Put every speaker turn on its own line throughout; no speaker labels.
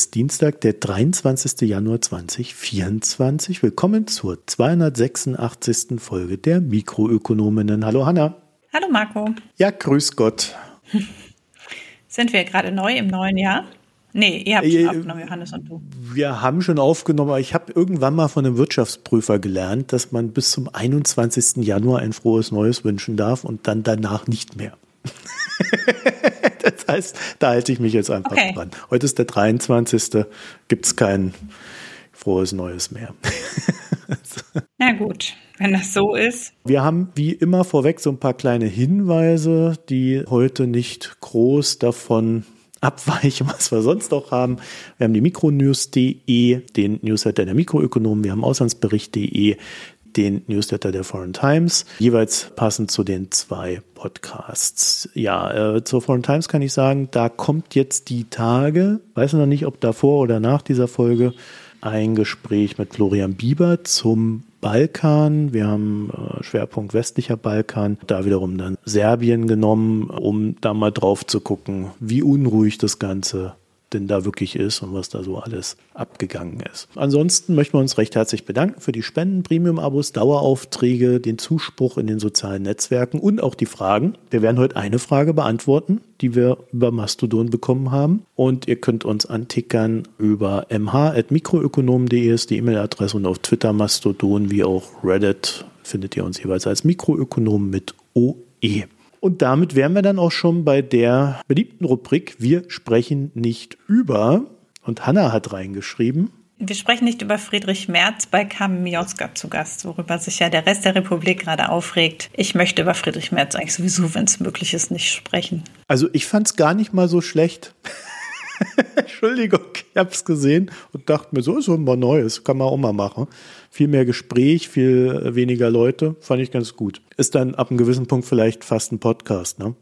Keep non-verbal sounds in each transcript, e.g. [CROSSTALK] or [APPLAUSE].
Ist Dienstag, der 23. Januar 2024. Willkommen zur 286. Folge der Mikroökonominnen. Hallo Hanna.
Hallo Marco.
Ja, grüß Gott. [LAUGHS]
Sind wir gerade neu im neuen Jahr? Nee, ihr habt schon äh, aufgenommen, Johannes und du.
Wir haben schon aufgenommen, aber ich habe irgendwann mal von einem Wirtschaftsprüfer gelernt, dass man bis zum 21. Januar ein frohes Neues wünschen darf und dann danach nicht mehr. [LAUGHS] das heißt, da halte ich mich jetzt einfach okay. dran. Heute ist der 23. Gibt es kein frohes Neues mehr. [LAUGHS]
Na gut, wenn das so ist.
Wir haben wie immer vorweg so ein paar kleine Hinweise, die heute nicht groß davon [LAUGHS] abweichen, was wir sonst noch haben. Wir haben die Mikronews.de, den Newsletter der Mikroökonomen, wir haben Auslandsbericht.de, den Newsletter der Foreign Times, jeweils passend zu den zwei Podcasts. Ja, äh, zur Foreign Times kann ich sagen, da kommt jetzt die Tage, weiß noch nicht, ob davor oder nach dieser Folge, ein Gespräch mit Florian Bieber zum Balkan. Wir haben äh, Schwerpunkt westlicher Balkan, da wiederum dann Serbien genommen, um da mal drauf zu gucken, wie unruhig das Ganze denn da wirklich ist und was da so alles abgegangen ist. Ansonsten möchten wir uns recht herzlich bedanken für die Spenden, Premium-Abos, Daueraufträge, den Zuspruch in den sozialen Netzwerken und auch die Fragen. Wir werden heute eine Frage beantworten, die wir über Mastodon bekommen haben. Und ihr könnt uns antickern über mh.mikroökonom.de ist die E-Mail-Adresse und auf Twitter Mastodon wie auch Reddit findet ihr uns jeweils als Mikroökonom mit OE. Und damit wären wir dann auch schon bei der beliebten Rubrik Wir sprechen nicht über. Und Hanna hat reingeschrieben.
Wir sprechen nicht über Friedrich Merz bei Kamioska zu Gast, worüber sich ja der Rest der Republik gerade aufregt. Ich möchte über Friedrich Merz eigentlich sowieso, wenn es möglich ist, nicht sprechen.
Also ich fand es gar nicht mal so schlecht. [LAUGHS] Entschuldigung, ich habe es gesehen und dachte mir, so ist mal Neues, kann man auch mal machen. Viel mehr Gespräch, viel weniger Leute, fand ich ganz gut. Ist dann ab einem gewissen Punkt vielleicht fast ein Podcast, ne?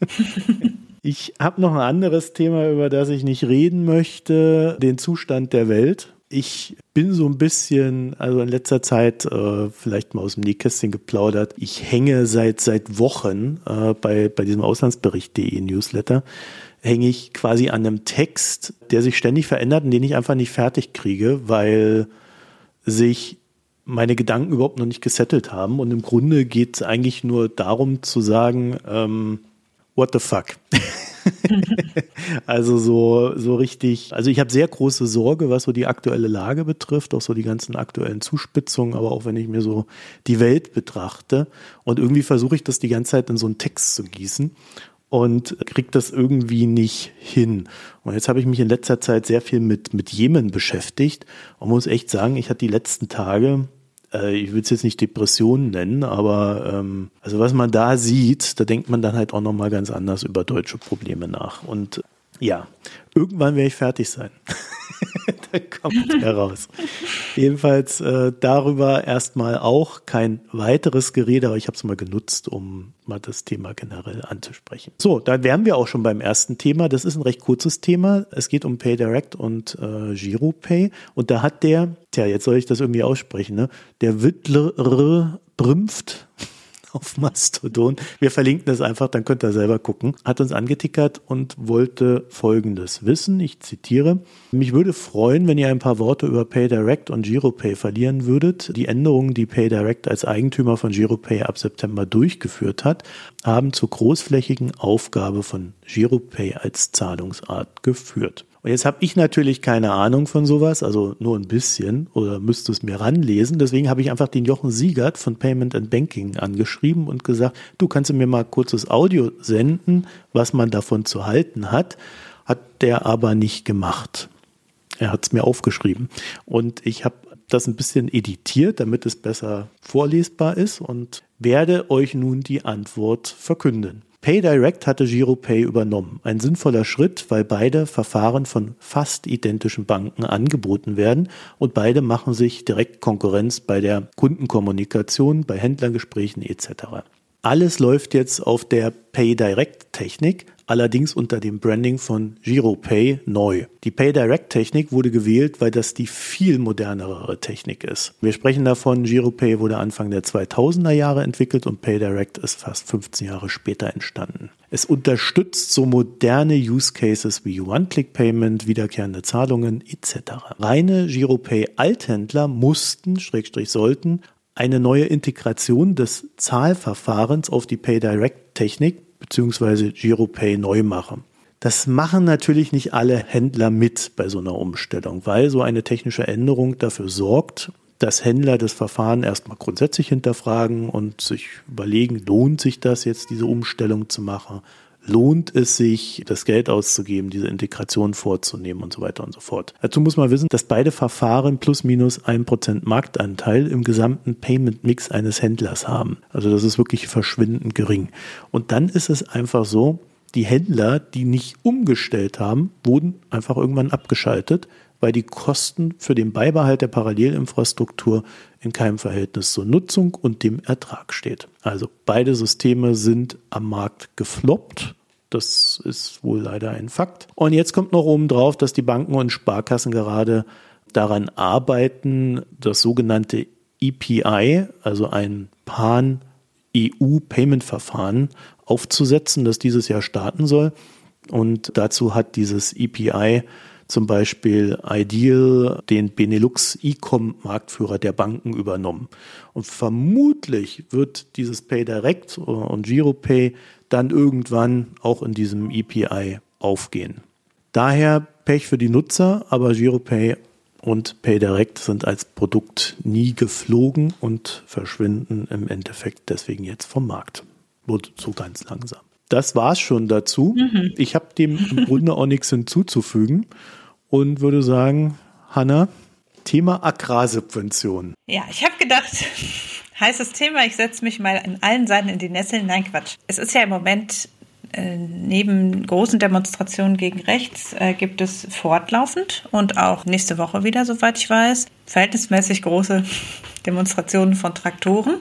[LAUGHS] ich habe noch ein anderes Thema, über das ich nicht reden möchte, den Zustand der Welt. Ich bin so ein bisschen, also in letzter Zeit äh, vielleicht mal aus dem Nähkästchen geplaudert. Ich hänge seit seit Wochen äh, bei bei diesem Auslandsbericht.de Newsletter hänge ich quasi an einem Text, der sich ständig verändert und den ich einfach nicht fertig kriege, weil sich meine Gedanken überhaupt noch nicht gesettelt haben. Und im Grunde geht es eigentlich nur darum zu sagen, ähm, what the fuck? [LAUGHS] also so, so richtig, also ich habe sehr große Sorge, was so die aktuelle Lage betrifft, auch so die ganzen aktuellen Zuspitzungen, aber auch wenn ich mir so die Welt betrachte. Und irgendwie versuche ich das die ganze Zeit in so einen Text zu gießen und kriegt das irgendwie nicht hin. Und jetzt habe ich mich in letzter Zeit sehr viel mit, mit Jemen beschäftigt und muss echt sagen, ich hatte die letzten Tage, äh, ich will es jetzt nicht Depressionen nennen, aber ähm, also was man da sieht, da denkt man dann halt auch nochmal ganz anders über deutsche Probleme nach. Und ja, irgendwann werde ich fertig sein. [LAUGHS] da kommt heraus. Jedenfalls äh, darüber erstmal auch kein weiteres Gerede, aber ich habe es mal genutzt, um mal das Thema generell anzusprechen. So, dann wären wir auch schon beim ersten Thema. Das ist ein recht kurzes Thema. Es geht um PayDirect und äh, GiroPay. Und da hat der, tja, jetzt soll ich das irgendwie aussprechen, ne? Der Wittler Brümpft auf Mastodon. Wir verlinken das einfach, dann könnt ihr selber gucken. Hat uns angetickert und wollte Folgendes wissen. Ich zitiere. Mich würde freuen, wenn ihr ein paar Worte über PayDirect und GiroPay verlieren würdet. Die Änderungen, die PayDirect als Eigentümer von GiroPay ab September durchgeführt hat, haben zur großflächigen Aufgabe von GiroPay als Zahlungsart geführt. Und jetzt habe ich natürlich keine Ahnung von sowas, also nur ein bisschen oder müsste es mir ranlesen. Deswegen habe ich einfach den Jochen Siegert von Payment and Banking angeschrieben und gesagt, du kannst mir mal kurzes Audio senden, was man davon zu halten hat. Hat der aber nicht gemacht. Er hat es mir aufgeschrieben. Und ich habe das ein bisschen editiert, damit es besser vorlesbar ist und werde euch nun die Antwort verkünden. PayDirect hatte GiroPay übernommen. Ein sinnvoller Schritt, weil beide Verfahren von fast identischen Banken angeboten werden und beide machen sich direkt Konkurrenz bei der Kundenkommunikation, bei Händlergesprächen etc. Alles läuft jetzt auf der PayDirect-Technik, allerdings unter dem Branding von GiroPay neu. Die PayDirect-Technik wurde gewählt, weil das die viel modernere Technik ist. Wir sprechen davon, GiroPay wurde Anfang der 2000er Jahre entwickelt und PayDirect ist fast 15 Jahre später entstanden. Es unterstützt so moderne Use Cases wie One-Click-Payment, wiederkehrende Zahlungen etc. Reine GiroPay-Althändler mussten, Schrägstrich sollten, eine neue Integration des Zahlverfahrens auf die PayDirect-Technik bzw. GiroPay neu machen. Das machen natürlich nicht alle Händler mit bei so einer Umstellung, weil so eine technische Änderung dafür sorgt, dass Händler das Verfahren erstmal grundsätzlich hinterfragen und sich überlegen, lohnt sich das jetzt, diese Umstellung zu machen? Lohnt es sich, das Geld auszugeben, diese Integration vorzunehmen und so weiter und so fort. Dazu muss man wissen, dass beide Verfahren plus minus ein Prozent Marktanteil im gesamten Payment Mix eines Händlers haben. Also das ist wirklich verschwindend gering. Und dann ist es einfach so, die Händler, die nicht umgestellt haben, wurden einfach irgendwann abgeschaltet, weil die Kosten für den Beibehalt der Parallelinfrastruktur in keinem Verhältnis zur Nutzung und dem Ertrag steht. Also beide Systeme sind am Markt gefloppt. Das ist wohl leider ein Fakt. Und jetzt kommt noch oben drauf, dass die Banken und Sparkassen gerade daran arbeiten, das sogenannte EPI, also ein Pan-EU-Payment-Verfahren aufzusetzen, das dieses Jahr starten soll. Und dazu hat dieses EPI zum Beispiel Ideal den Benelux E-Com-Marktführer der Banken übernommen. Und vermutlich wird dieses PayDirect und GiroPay dann irgendwann auch in diesem EPI aufgehen. Daher Pech für die Nutzer, aber GiroPay und PayDirect sind als Produkt nie geflogen und verschwinden im Endeffekt deswegen jetzt vom Markt. Wird so ganz langsam. Das war's schon dazu. Mhm. Ich habe dem im Grunde auch nichts hinzuzufügen und würde sagen, Hanna, Thema Agrarsubvention.
Ja, ich habe gedacht, heißes Thema, ich setze mich mal in allen Seiten in die Nesseln. Nein, Quatsch. Es ist ja im Moment äh, neben großen Demonstrationen gegen rechts äh, gibt es fortlaufend und auch nächste Woche wieder, soweit ich weiß, verhältnismäßig große Demonstrationen von Traktoren.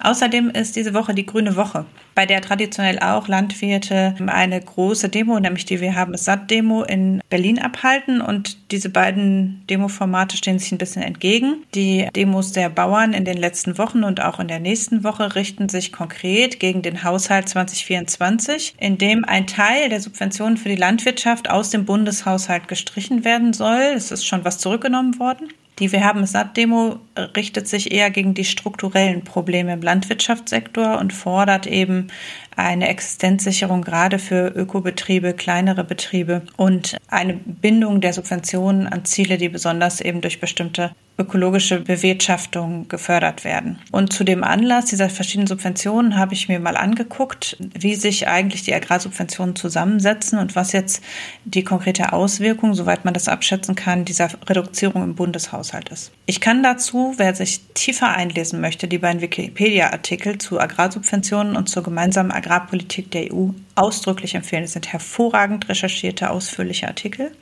Außerdem ist diese Woche die Grüne Woche, bei der traditionell auch Landwirte eine große Demo, nämlich die Wir haben es satt Demo in Berlin abhalten. Und diese beiden Demo-Formate stehen sich ein bisschen entgegen. Die Demos der Bauern in den letzten Wochen und auch in der nächsten Woche richten sich konkret gegen den Haushalt 2024, in dem ein Teil der Subventionen für die Landwirtschaft aus dem Bundeshaushalt gestrichen werden soll. Es ist schon was zurückgenommen worden. Die Wir haben es satt Demo richtet sich eher gegen die strukturellen Probleme im Landwirtschaftssektor und fordert eben eine Existenzsicherung gerade für Ökobetriebe, kleinere Betriebe und eine Bindung der Subventionen an Ziele, die besonders eben durch bestimmte ökologische Bewirtschaftung gefördert werden. Und zu dem Anlass dieser verschiedenen Subventionen habe ich mir mal angeguckt, wie sich eigentlich die Agrarsubventionen zusammensetzen und was jetzt die konkrete Auswirkung, soweit man das abschätzen kann, dieser Reduzierung im Bundeshaushalt ist. Ich kann dazu, wer sich tiefer einlesen möchte, die beiden Wikipedia-Artikel zu Agrarsubventionen und zur gemeinsamen Agrarpolitik der EU ausdrücklich empfehlen. Es sind hervorragend recherchierte, ausführliche Artikel,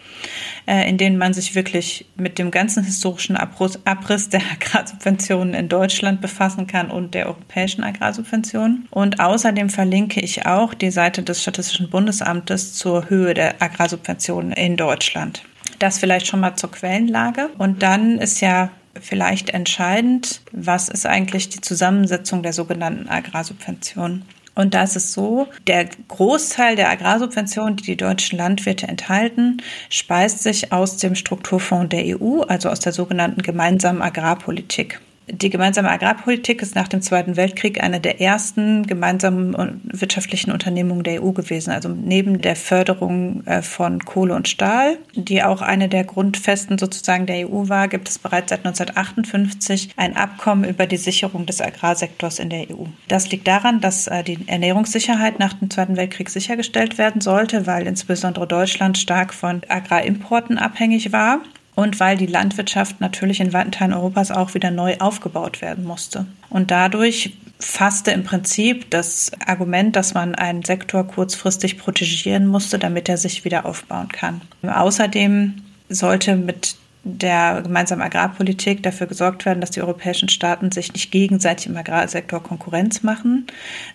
äh, in denen man sich wirklich mit dem ganzen historischen Abriss der [LAUGHS] Agrarsubventionen in Deutschland befassen kann und der europäischen Agrarsubventionen. Und außerdem verlinke ich auch die Seite des Statistischen Bundesamtes zur Höhe der Agrarsubventionen in Deutschland. Das vielleicht schon mal zur Quellenlage. Und dann ist ja vielleicht entscheidend, was ist eigentlich die Zusammensetzung der sogenannten Agrarsubventionen. Und da ist es so, der Großteil der Agrarsubventionen, die die deutschen Landwirte enthalten, speist sich aus dem Strukturfonds der EU, also aus der sogenannten gemeinsamen Agrarpolitik. Die gemeinsame Agrarpolitik ist nach dem Zweiten Weltkrieg eine der ersten gemeinsamen wirtschaftlichen Unternehmungen der EU gewesen. Also neben der Förderung äh, von Kohle und Stahl, die auch eine der Grundfesten sozusagen der EU war, gibt es bereits seit 1958 ein Abkommen über die Sicherung des Agrarsektors in der EU. Das liegt daran, dass äh, die Ernährungssicherheit nach dem Zweiten Weltkrieg sichergestellt werden sollte, weil insbesondere Deutschland stark von Agrarimporten abhängig war und weil die Landwirtschaft natürlich in weiten Teilen Europas auch wieder neu aufgebaut werden musste. Und dadurch fasste im Prinzip das Argument, dass man einen Sektor kurzfristig protegieren musste, damit er sich wieder aufbauen kann. Außerdem sollte mit der gemeinsamen Agrarpolitik dafür gesorgt werden, dass die europäischen Staaten sich nicht gegenseitig im Agrarsektor Konkurrenz machen,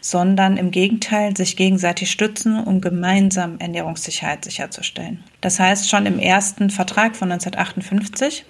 sondern im Gegenteil sich gegenseitig stützen, um gemeinsam Ernährungssicherheit sicherzustellen. Das heißt, schon im ersten Vertrag von 1958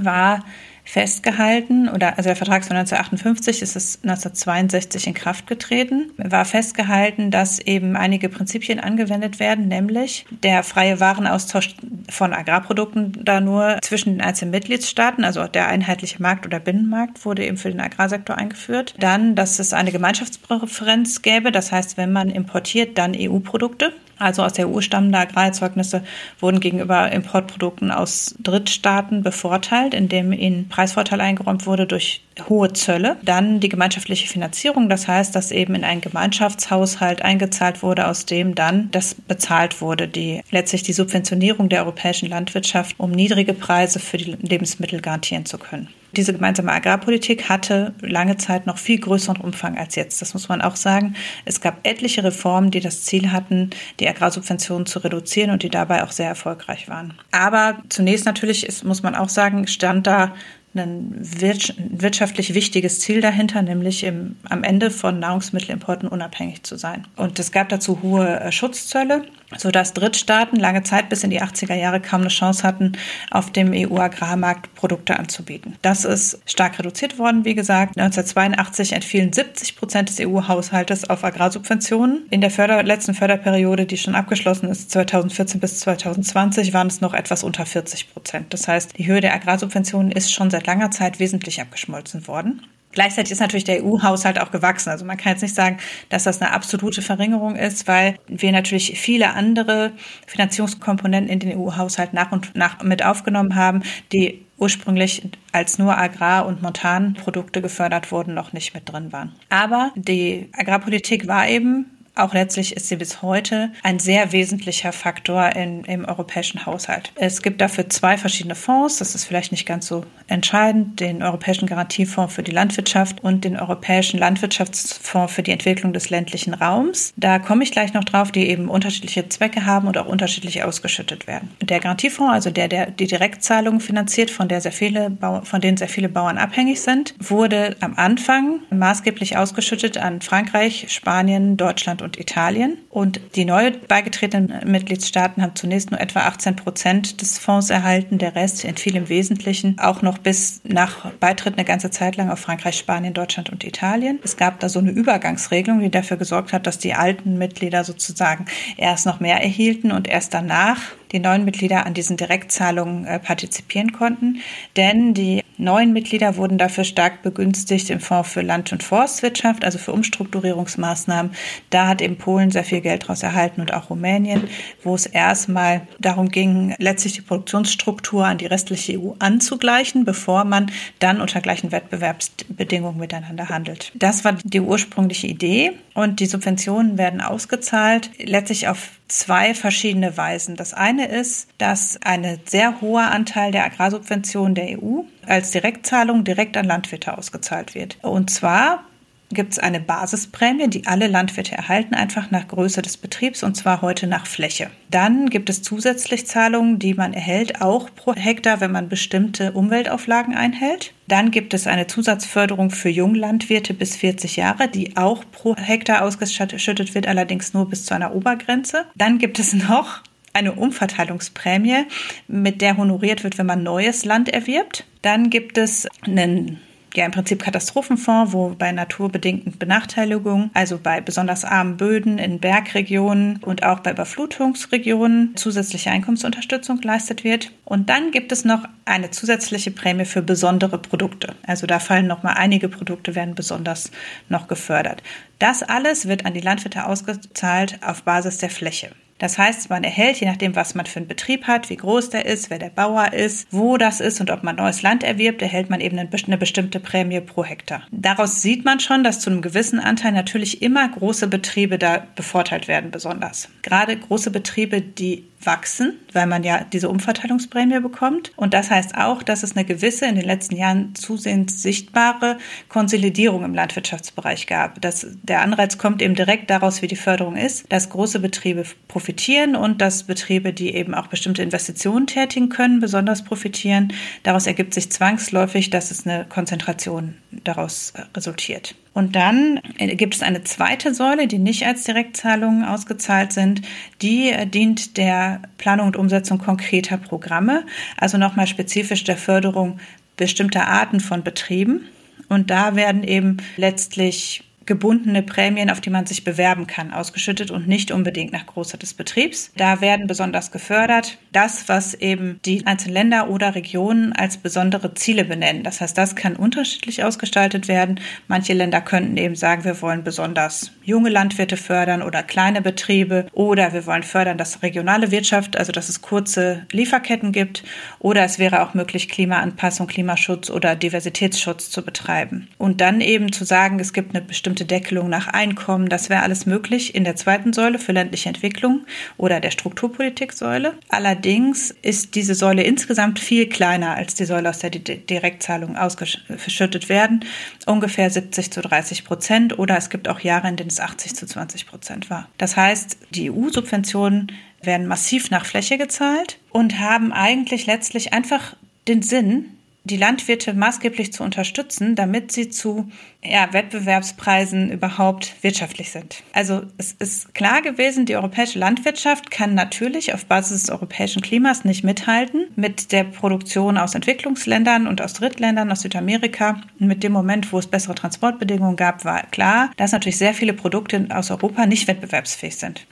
war festgehalten, oder also der Vertrag von 1958 ist es 1962 in Kraft getreten, war festgehalten, dass eben einige Prinzipien angewendet werden, nämlich der freie Warenaustausch von Agrarprodukten da nur zwischen den einzelnen Mitgliedstaaten, also der einheitliche Markt oder Binnenmarkt wurde eben für den Agrarsektor eingeführt. Dann, dass es eine Gemeinschaftspräferenz gäbe, das heißt, wenn man importiert, dann EU-Produkte also aus der EU stammende Agrarerzeugnisse wurden gegenüber Importprodukten aus Drittstaaten bevorteilt, indem ihnen Preisvorteil eingeräumt wurde durch hohe Zölle. Dann die gemeinschaftliche Finanzierung, das heißt, dass eben in einen Gemeinschaftshaushalt eingezahlt wurde, aus dem dann das bezahlt wurde, die letztlich die Subventionierung der europäischen Landwirtschaft, um niedrige Preise für die Lebensmittel garantieren zu können. Diese gemeinsame Agrarpolitik hatte lange Zeit noch viel größeren Umfang als jetzt. Das muss man auch sagen. Es gab etliche Reformen, die das Ziel hatten, die Agrarsubventionen zu reduzieren und die dabei auch sehr erfolgreich waren. Aber zunächst natürlich ist, muss man auch sagen, stand da ein wirtschaftlich wichtiges Ziel dahinter, nämlich im, am Ende von Nahrungsmittelimporten unabhängig zu sein. Und es gab dazu hohe äh, Schutzzölle sodass Drittstaaten lange Zeit bis in die 80er Jahre kaum eine Chance hatten, auf dem EU-Agrarmarkt Produkte anzubieten. Das ist stark reduziert worden, wie gesagt. 1982 entfielen 70 Prozent des EU-Haushaltes auf Agrarsubventionen. In der Förder letzten Förderperiode, die schon abgeschlossen ist, 2014 bis 2020, waren es noch etwas unter 40 Prozent. Das heißt, die Höhe der Agrarsubventionen ist schon seit langer Zeit wesentlich abgeschmolzen worden. Gleichzeitig ist natürlich der EU-Haushalt auch gewachsen. Also man kann jetzt nicht sagen, dass das eine absolute Verringerung ist, weil wir natürlich viele andere Finanzierungskomponenten in den EU-Haushalt nach und nach mit aufgenommen haben, die ursprünglich als nur Agrar- und Montanprodukte gefördert wurden, noch nicht mit drin waren. Aber die Agrarpolitik war eben auch letztlich ist sie bis heute ein sehr wesentlicher Faktor in, im europäischen Haushalt. Es gibt dafür zwei verschiedene Fonds, das ist vielleicht nicht ganz so entscheidend, den Europäischen Garantiefonds für die Landwirtschaft und den Europäischen Landwirtschaftsfonds für die Entwicklung des ländlichen Raums. Da komme ich gleich noch drauf, die eben unterschiedliche Zwecke haben und auch unterschiedlich ausgeschüttet werden. Der Garantiefonds, also der, der die Direktzahlungen finanziert, von, der sehr viele von denen sehr viele Bauern abhängig sind, wurde am Anfang maßgeblich ausgeschüttet an Frankreich, Spanien, Deutschland und und Italien. Und die neu beigetretenen Mitgliedstaaten haben zunächst nur etwa 18 Prozent des Fonds erhalten. Der Rest entfiel im Wesentlichen auch noch bis nach Beitritt eine ganze Zeit lang auf Frankreich, Spanien, Deutschland und Italien. Es gab da so eine Übergangsregelung, die dafür gesorgt hat, dass die alten Mitglieder sozusagen erst noch mehr erhielten und erst danach die neuen Mitglieder an diesen Direktzahlungen äh, partizipieren konnten. Denn die neuen Mitglieder wurden dafür stark begünstigt im Fonds für Land- und Forstwirtschaft, also für Umstrukturierungsmaßnahmen. Da hat eben Polen sehr viel Geld daraus erhalten und auch Rumänien, wo es erstmal darum ging, letztlich die Produktionsstruktur an die restliche EU anzugleichen, bevor man dann unter gleichen Wettbewerbsbedingungen miteinander handelt. Das war die ursprüngliche Idee und die Subventionen werden ausgezahlt, letztlich auf zwei verschiedene Weisen. Das eine ist, dass ein sehr hoher Anteil der Agrarsubventionen der EU als Direktzahlung direkt an Landwirte ausgezahlt wird. Und zwar gibt es eine Basisprämie, die alle Landwirte erhalten, einfach nach Größe des Betriebs und zwar heute nach Fläche. Dann gibt es zusätzlich Zahlungen, die man erhält, auch pro Hektar, wenn man bestimmte Umweltauflagen einhält. Dann gibt es eine Zusatzförderung für Junglandwirte bis 40 Jahre, die auch pro Hektar ausgeschüttet wird, allerdings nur bis zu einer Obergrenze. Dann gibt es noch eine Umverteilungsprämie, mit der honoriert wird, wenn man neues Land erwirbt. Dann gibt es einen ja im Prinzip Katastrophenfonds, wo bei naturbedingten Benachteiligungen, also bei besonders armen Böden in Bergregionen und auch bei Überflutungsregionen zusätzliche Einkommensunterstützung geleistet wird. Und dann gibt es noch eine zusätzliche Prämie für besondere Produkte. Also da fallen noch mal einige Produkte werden besonders noch gefördert. Das alles wird an die Landwirte ausgezahlt auf Basis der Fläche. Das heißt, man erhält, je nachdem, was man für einen Betrieb hat, wie groß der ist, wer der Bauer ist, wo das ist und ob man neues Land erwirbt, erhält man eben eine bestimmte Prämie pro Hektar. Daraus sieht man schon, dass zu einem gewissen Anteil natürlich immer große Betriebe da bevorteilt werden, besonders. Gerade große Betriebe, die wachsen, weil man ja diese Umverteilungsprämie bekommt. Und das heißt auch, dass es eine gewisse, in den letzten Jahren zusehends sichtbare Konsolidierung im Landwirtschaftsbereich gab. Das, der Anreiz kommt eben direkt daraus, wie die Förderung ist, dass große Betriebe profitieren profitieren und dass Betriebe, die eben auch bestimmte Investitionen tätigen können, besonders profitieren. Daraus ergibt sich zwangsläufig, dass es eine Konzentration daraus äh, resultiert. Und dann äh, gibt es eine zweite Säule, die nicht als Direktzahlungen ausgezahlt sind. Die äh, dient der Planung und Umsetzung konkreter Programme, also nochmal spezifisch der Förderung bestimmter Arten von Betrieben. Und da werden eben letztlich gebundene Prämien, auf die man sich bewerben kann, ausgeschüttet und nicht unbedingt nach Größe des Betriebs. Da werden besonders gefördert das, was eben die einzelnen Länder oder Regionen als besondere Ziele benennen. Das heißt, das kann unterschiedlich ausgestaltet werden. Manche Länder könnten eben sagen, wir wollen besonders junge Landwirte fördern oder kleine Betriebe oder wir wollen fördern, dass regionale Wirtschaft, also dass es kurze Lieferketten gibt oder es wäre auch möglich, Klimaanpassung, Klimaschutz oder Diversitätsschutz zu betreiben. Und dann eben zu sagen, es gibt eine bestimmte bestimmte Deckelung nach Einkommen. Das wäre alles möglich in der zweiten Säule für ländliche Entwicklung oder der Strukturpolitiksäule. Allerdings ist diese Säule insgesamt viel kleiner als die Säule, aus der die Direktzahlungen ausgeschüttet werden. Ungefähr 70 zu 30 Prozent oder es gibt auch Jahre, in denen es 80 zu 20 Prozent war. Das heißt, die EU-Subventionen werden massiv nach Fläche gezahlt und haben eigentlich letztlich einfach den Sinn, die Landwirte maßgeblich zu unterstützen, damit sie zu ja, Wettbewerbspreisen überhaupt wirtschaftlich sind. Also es ist klar gewesen, die europäische Landwirtschaft kann natürlich auf Basis des europäischen Klimas nicht mithalten mit der Produktion aus Entwicklungsländern und aus Drittländern, aus Südamerika. mit dem Moment, wo es bessere Transportbedingungen gab, war klar, dass natürlich sehr viele Produkte aus Europa nicht wettbewerbsfähig sind.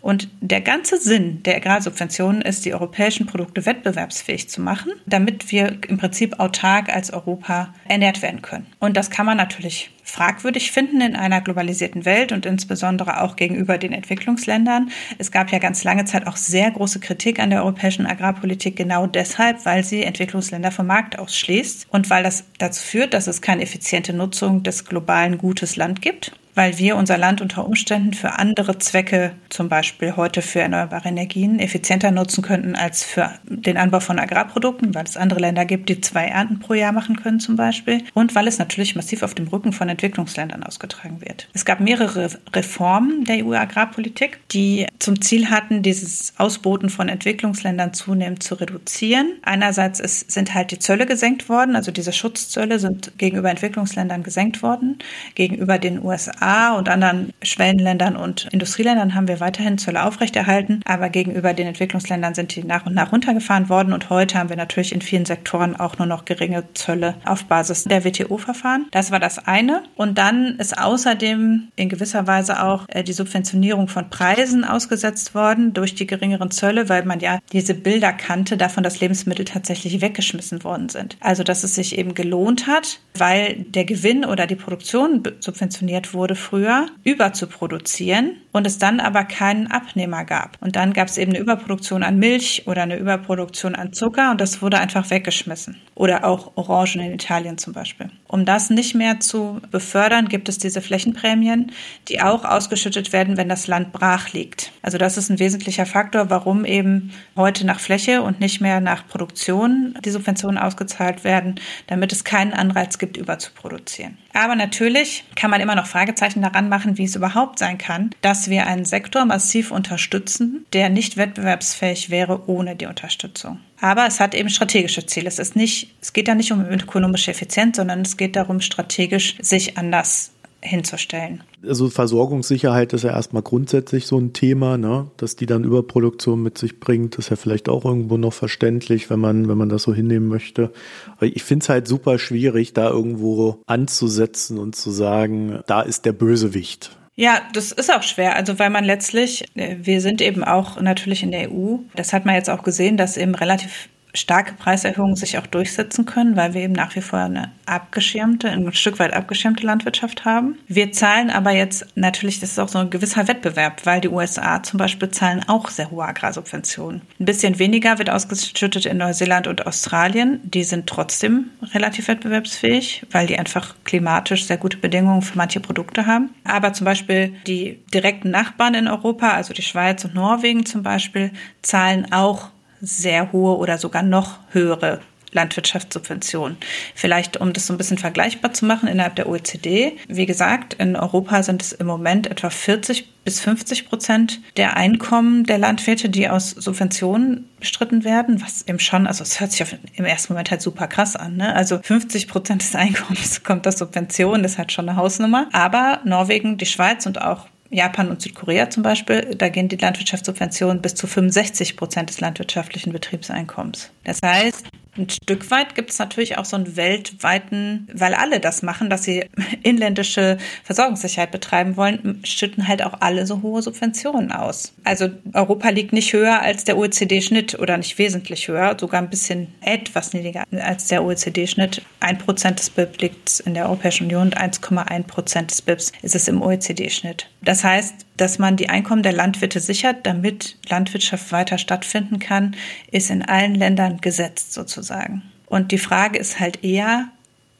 Und der ganze Sinn der Agrarsubventionen ist, die europäischen Produkte wettbewerbsfähig zu machen, damit wir im Prinzip autark als Europa ernährt werden können. Und das kann man natürlich fragwürdig finden in einer globalisierten Welt und insbesondere auch gegenüber den Entwicklungsländern. Es gab ja ganz lange Zeit auch sehr große Kritik an der europäischen Agrarpolitik, genau deshalb, weil sie Entwicklungsländer vom Markt ausschließt und weil das dazu führt, dass es keine effiziente Nutzung des globalen Gutes Land gibt weil wir unser Land unter Umständen für andere Zwecke, zum Beispiel heute für erneuerbare Energien, effizienter nutzen könnten als für den Anbau von Agrarprodukten, weil es andere Länder gibt, die zwei Ernten pro Jahr machen können zum Beispiel und weil es natürlich massiv auf dem Rücken von Entwicklungsländern ausgetragen wird. Es gab mehrere Reformen der EU-Agrarpolitik, die zum Ziel hatten, dieses Ausboten von Entwicklungsländern zunehmend zu reduzieren. Einerseits ist, sind halt die Zölle gesenkt worden, also diese Schutzzölle sind gegenüber Entwicklungsländern gesenkt worden, gegenüber den USA USA und anderen Schwellenländern und Industrieländern haben wir weiterhin Zölle aufrechterhalten, aber gegenüber den Entwicklungsländern sind die nach und nach runtergefahren worden und heute haben wir natürlich in vielen Sektoren auch nur noch geringe Zölle auf Basis der WTO-Verfahren. Das war das eine. Und dann ist außerdem in gewisser Weise auch äh, die Subventionierung von Preisen ausgesetzt worden durch die geringeren Zölle, weil man ja diese Bilder kannte davon, dass Lebensmittel tatsächlich weggeschmissen worden sind. Also dass es sich eben gelohnt hat, weil der Gewinn oder die Produktion subventioniert wurde wurde früher, überzuproduzieren und es dann aber keinen Abnehmer gab. Und dann gab es eben eine Überproduktion an Milch oder eine Überproduktion an Zucker und das wurde einfach weggeschmissen. Oder auch Orangen in Italien zum Beispiel. Um das nicht mehr zu befördern, gibt es diese Flächenprämien, die auch ausgeschüttet werden, wenn das Land brach liegt. Also das ist ein wesentlicher Faktor, warum eben heute nach Fläche und nicht mehr nach Produktion die Subventionen ausgezahlt werden, damit es keinen Anreiz gibt, überzuproduzieren. Aber natürlich kann man immer noch Fragezeichen daran machen, wie es überhaupt sein kann, dass wir einen Sektor massiv unterstützen, der nicht wettbewerbsfähig wäre ohne die Unterstützung. Aber es hat eben strategische Ziele. Es ist nicht, es geht da nicht um ökonomische Effizienz, sondern es geht darum, strategisch sich anders hinzustellen.
Also Versorgungssicherheit ist ja erstmal grundsätzlich so ein Thema, ne? dass die dann Überproduktion mit sich bringt, ist ja vielleicht auch irgendwo noch verständlich, wenn man, wenn man das so hinnehmen möchte. Aber ich finde es halt super schwierig, da irgendwo anzusetzen und zu sagen, da ist der Bösewicht.
Ja, das ist auch schwer. Also weil man letztlich, äh, wir sind eben auch natürlich in der EU. Das hat man jetzt auch gesehen, dass eben relativ starke Preiserhöhungen sich auch durchsetzen können, weil wir eben nach wie vor eine abgeschirmte, ein Stück weit abgeschirmte Landwirtschaft haben. Wir zahlen aber jetzt natürlich, das ist auch so ein gewisser Wettbewerb, weil die USA zum Beispiel zahlen auch sehr hohe Agrarsubventionen. Ein bisschen weniger wird ausgeschüttet in Neuseeland und Australien. Die sind trotzdem relativ wettbewerbsfähig, weil die einfach klimatisch sehr gute Bedingungen für manche Produkte haben. Aber zum Beispiel die direkten Nachbarn in Europa, also die Schweiz und Norwegen zum Beispiel, zahlen auch sehr hohe oder sogar noch höhere Landwirtschaftssubventionen. Vielleicht, um das so ein bisschen vergleichbar zu machen, innerhalb der OECD. Wie gesagt, in Europa sind es im Moment etwa 40 bis 50 Prozent der Einkommen der Landwirte, die aus Subventionen bestritten werden, was eben schon, also es hört sich im ersten Moment halt super krass an. Ne? Also 50 Prozent des [LAUGHS] Einkommens kommt aus Subventionen, das ist halt schon eine Hausnummer. Aber Norwegen, die Schweiz und auch Japan und Südkorea zum Beispiel, da gehen die Landwirtschaftssubventionen bis zu 65 Prozent des landwirtschaftlichen Betriebseinkommens. Das heißt, ein Stück weit gibt es natürlich auch so einen weltweiten, weil alle das machen, dass sie [LAUGHS] inländische Versorgungssicherheit betreiben wollen, schütten halt auch alle so hohe Subventionen aus. Also Europa liegt nicht höher als der OECD-Schnitt oder nicht wesentlich höher, sogar ein bisschen etwas niedriger als der OECD-Schnitt. Ein Prozent des BIP liegt in der Europäischen Union und 1,1 Prozent des BIPs ist es im OECD-Schnitt. Das heißt, dass man die Einkommen der Landwirte sichert, damit Landwirtschaft weiter stattfinden kann, ist in allen Ländern gesetzt sozusagen. Und die Frage ist halt eher,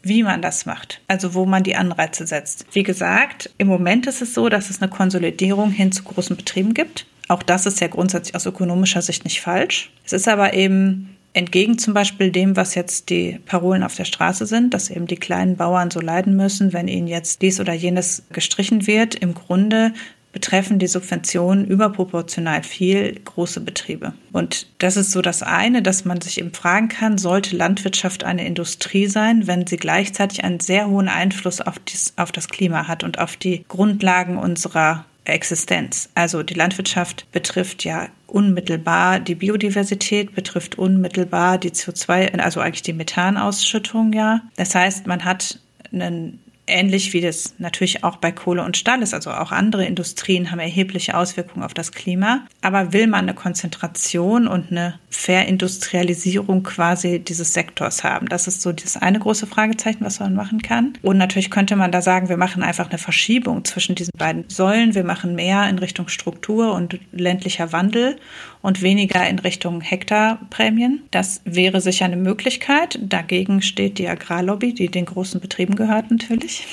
wie man das macht, also wo man die Anreize setzt. Wie gesagt, im Moment ist es so, dass es eine Konsolidierung hin zu großen Betrieben gibt. Auch das ist ja grundsätzlich aus ökonomischer Sicht nicht falsch. Es ist aber eben entgegen zum Beispiel dem, was jetzt die Parolen auf der Straße sind, dass eben die kleinen Bauern so leiden müssen, wenn ihnen jetzt dies oder jenes gestrichen wird, im Grunde betreffen die Subventionen überproportional viel große Betriebe. Und das ist so das eine, dass man sich eben fragen kann, sollte Landwirtschaft eine Industrie sein, wenn sie gleichzeitig einen sehr hohen Einfluss auf, dies, auf das Klima hat und auf die Grundlagen unserer Existenz. Also die Landwirtschaft betrifft ja unmittelbar die Biodiversität, betrifft unmittelbar die CO2, also eigentlich die Methanausschüttung, ja. Das heißt, man hat einen ähnlich wie das natürlich auch bei Kohle und Stahl ist. Also auch andere Industrien haben erhebliche Auswirkungen auf das Klima. Aber will man eine Konzentration und eine Verindustrialisierung quasi dieses Sektors haben? Das ist so das eine große Fragezeichen, was man machen kann. Und natürlich könnte man da sagen, wir machen einfach eine Verschiebung zwischen diesen beiden Säulen. Wir machen mehr in Richtung Struktur und ländlicher Wandel und weniger in Richtung Hektarprämien. Das wäre sicher eine Möglichkeit. Dagegen steht die Agrarlobby, die den großen Betrieben gehört natürlich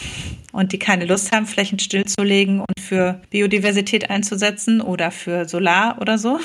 und die keine Lust haben, Flächen stillzulegen und für Biodiversität einzusetzen oder für Solar oder so.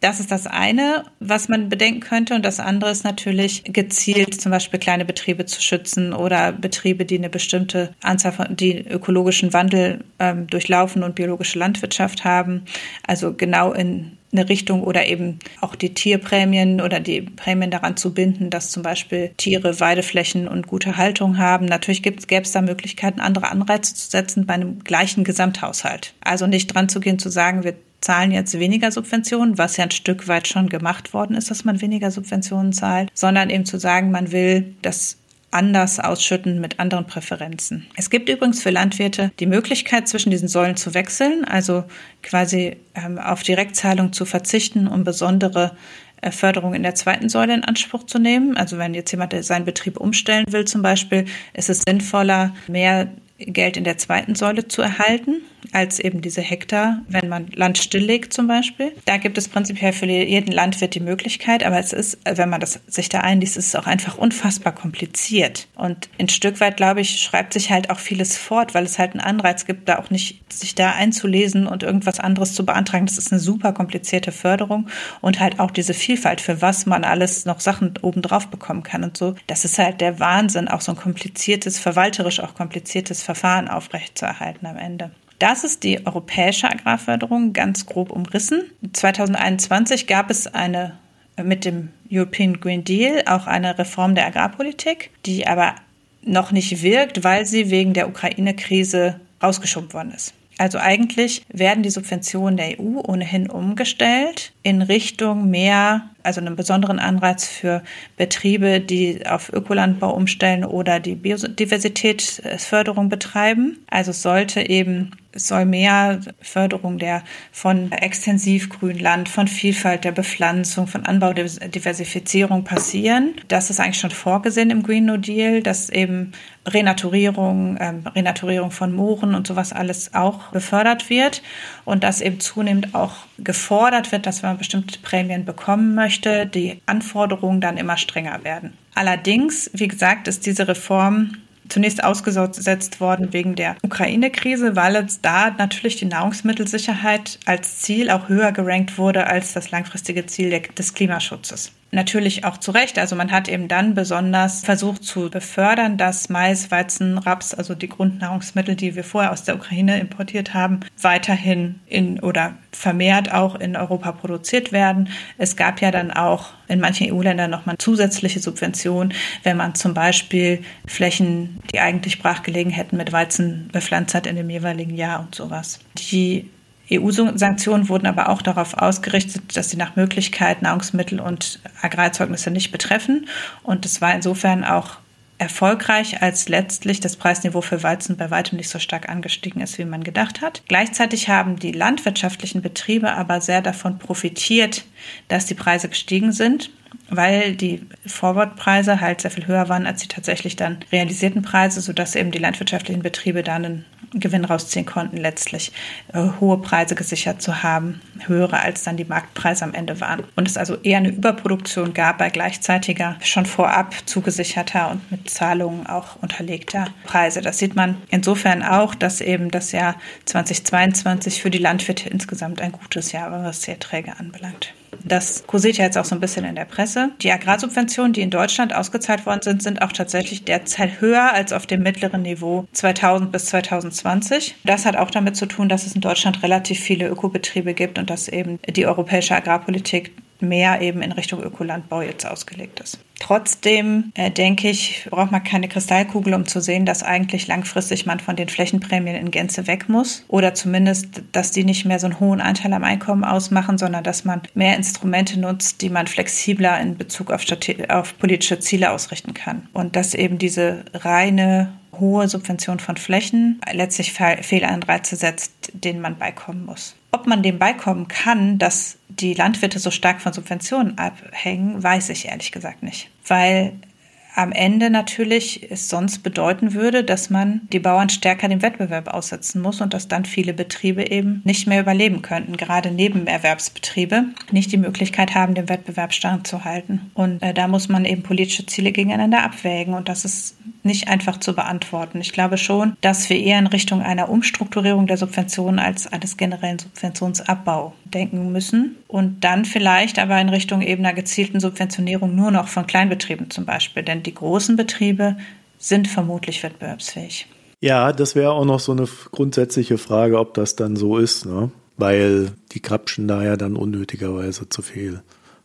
Das ist das eine, was man bedenken könnte. Und das andere ist natürlich gezielt zum Beispiel kleine Betriebe zu schützen oder Betriebe, die eine bestimmte Anzahl von, die ökologischen Wandel ähm, durchlaufen und biologische Landwirtschaft haben. Also genau in eine Richtung oder eben auch die Tierprämien oder die Prämien daran zu binden, dass zum Beispiel Tiere Weideflächen und gute Haltung haben. Natürlich gäbe es da Möglichkeiten, andere Anreize zu setzen bei einem gleichen Gesamthaushalt. Also nicht dran zu gehen, zu sagen, wir zahlen jetzt weniger Subventionen, was ja ein Stück weit schon gemacht worden ist, dass man weniger Subventionen zahlt, sondern eben zu sagen, man will das anders ausschütten mit anderen Präferenzen. Es gibt übrigens für Landwirte die Möglichkeit, zwischen diesen Säulen zu wechseln, also quasi ähm, auf Direktzahlung zu verzichten, um besondere äh, Förderung in der zweiten Säule in Anspruch zu nehmen. Also wenn jetzt jemand seinen Betrieb umstellen will zum Beispiel, ist es sinnvoller, mehr Geld in der zweiten Säule zu erhalten, als eben diese Hektar, wenn man Land stilllegt zum Beispiel. Da gibt es prinzipiell für jeden Landwirt die Möglichkeit, aber es ist, wenn man das, sich da einliest, ist es auch einfach unfassbar kompliziert. Und ein Stück weit, glaube ich, schreibt sich halt auch vieles fort, weil es halt einen Anreiz gibt, da auch nicht sich da einzulesen und irgendwas anderes zu beantragen. Das ist eine super komplizierte Förderung und halt auch diese Vielfalt, für was man alles noch Sachen obendrauf bekommen kann und so. Das ist halt der Wahnsinn, auch so ein kompliziertes, verwalterisch auch kompliziertes Verfahren aufrechtzuerhalten am Ende. Das ist die europäische Agrarförderung ganz grob umrissen. 2021 gab es eine mit dem European Green Deal auch eine Reform der Agrarpolitik, die aber noch nicht wirkt, weil sie wegen der Ukraine-Krise rausgeschoben worden ist. Also eigentlich werden die Subventionen der EU ohnehin umgestellt in Richtung mehr, also einen besonderen Anreiz für Betriebe, die auf Ökolandbau umstellen oder die Biodiversitätsförderung betreiben. Also sollte eben es soll mehr Förderung der von Extensivgrünland, von Vielfalt der Bepflanzung, von Anbaudiversifizierung passieren. Das ist eigentlich schon vorgesehen im Green No Deal, dass eben Renaturierung, ähm, Renaturierung von Mooren und sowas alles auch befördert wird und dass eben zunehmend auch gefordert wird, dass wenn man bestimmte Prämien bekommen möchte, die Anforderungen dann immer strenger werden. Allerdings, wie gesagt, ist diese Reform zunächst ausgesetzt worden wegen der Ukraine-Krise, weil es da natürlich die Nahrungsmittelsicherheit als Ziel auch höher gerankt wurde als das langfristige Ziel des Klimaschutzes. Natürlich auch zu Recht. Also man hat eben dann besonders versucht zu befördern, dass Mais, Weizen, Raps, also die Grundnahrungsmittel, die wir vorher aus der Ukraine importiert haben, weiterhin in oder vermehrt auch in Europa produziert werden. Es gab ja dann auch in manchen EU-Ländern nochmal zusätzliche Subventionen, wenn man zum Beispiel Flächen, die eigentlich brachgelegen hätten, mit Weizen bepflanzt hat in dem jeweiligen Jahr und sowas. Die EU-Sanktionen wurden aber auch darauf ausgerichtet, dass sie nach Möglichkeit Nahrungsmittel und Agrarerzeugnisse nicht betreffen. Und es war insofern auch erfolgreich, als letztlich das Preisniveau für Weizen bei weitem nicht so stark angestiegen ist, wie man gedacht hat. Gleichzeitig haben die landwirtschaftlichen Betriebe aber sehr davon profitiert, dass die Preise gestiegen sind weil die Forwardpreise halt sehr viel höher waren als die tatsächlich dann realisierten Preise, sodass eben die landwirtschaftlichen Betriebe dann einen Gewinn rausziehen konnten, letztlich äh, hohe Preise gesichert zu haben, höhere als dann die Marktpreise am Ende waren. Und es also eher eine Überproduktion gab bei gleichzeitiger, schon vorab zugesicherter und mit Zahlungen auch unterlegter Preise. Das sieht man insofern auch, dass eben das Jahr 2022 für die Landwirte insgesamt ein gutes Jahr war, was die Erträge anbelangt. Das kursiert ja jetzt auch so ein bisschen in der Presse. Die Agrarsubventionen, die in Deutschland ausgezahlt worden sind, sind auch tatsächlich derzeit höher als auf dem mittleren Niveau 2000 bis 2020. Das hat auch damit zu tun, dass es in Deutschland relativ viele Ökobetriebe gibt und dass eben die europäische Agrarpolitik mehr eben in Richtung Ökolandbau jetzt ausgelegt ist. Trotzdem äh, denke ich, braucht man keine Kristallkugel, um zu sehen, dass eigentlich langfristig man von den Flächenprämien in Gänze weg muss oder zumindest, dass die nicht mehr so einen hohen Anteil am Einkommen ausmachen, sondern dass man mehr Instrumente nutzt, die man flexibler in Bezug auf, auf politische Ziele ausrichten kann und dass eben diese reine hohe Subvention von Flächen letztlich Fehlanreize setzt, denen man beikommen muss. Ob man dem beikommen kann, dass die Landwirte so stark von Subventionen abhängen, weiß ich ehrlich gesagt nicht. Weil am Ende natürlich es sonst bedeuten würde, dass man die Bauern stärker dem Wettbewerb aussetzen muss und dass dann viele Betriebe eben nicht mehr überleben könnten, gerade Nebenerwerbsbetriebe nicht die Möglichkeit haben, dem Wettbewerb standzuhalten. Und äh, da muss man eben politische Ziele gegeneinander abwägen und das ist nicht einfach zu beantworten. Ich glaube schon, dass wir eher in Richtung einer Umstrukturierung der Subventionen als eines generellen Subventionsabbau denken müssen und dann vielleicht aber in Richtung eben einer gezielten Subventionierung nur noch von Kleinbetrieben zum Beispiel, denn die großen Betriebe sind vermutlich wettbewerbsfähig.
Ja, das wäre auch noch so eine grundsätzliche Frage, ob das dann so ist, ne? weil die krapschen da ja dann unnötigerweise zu viel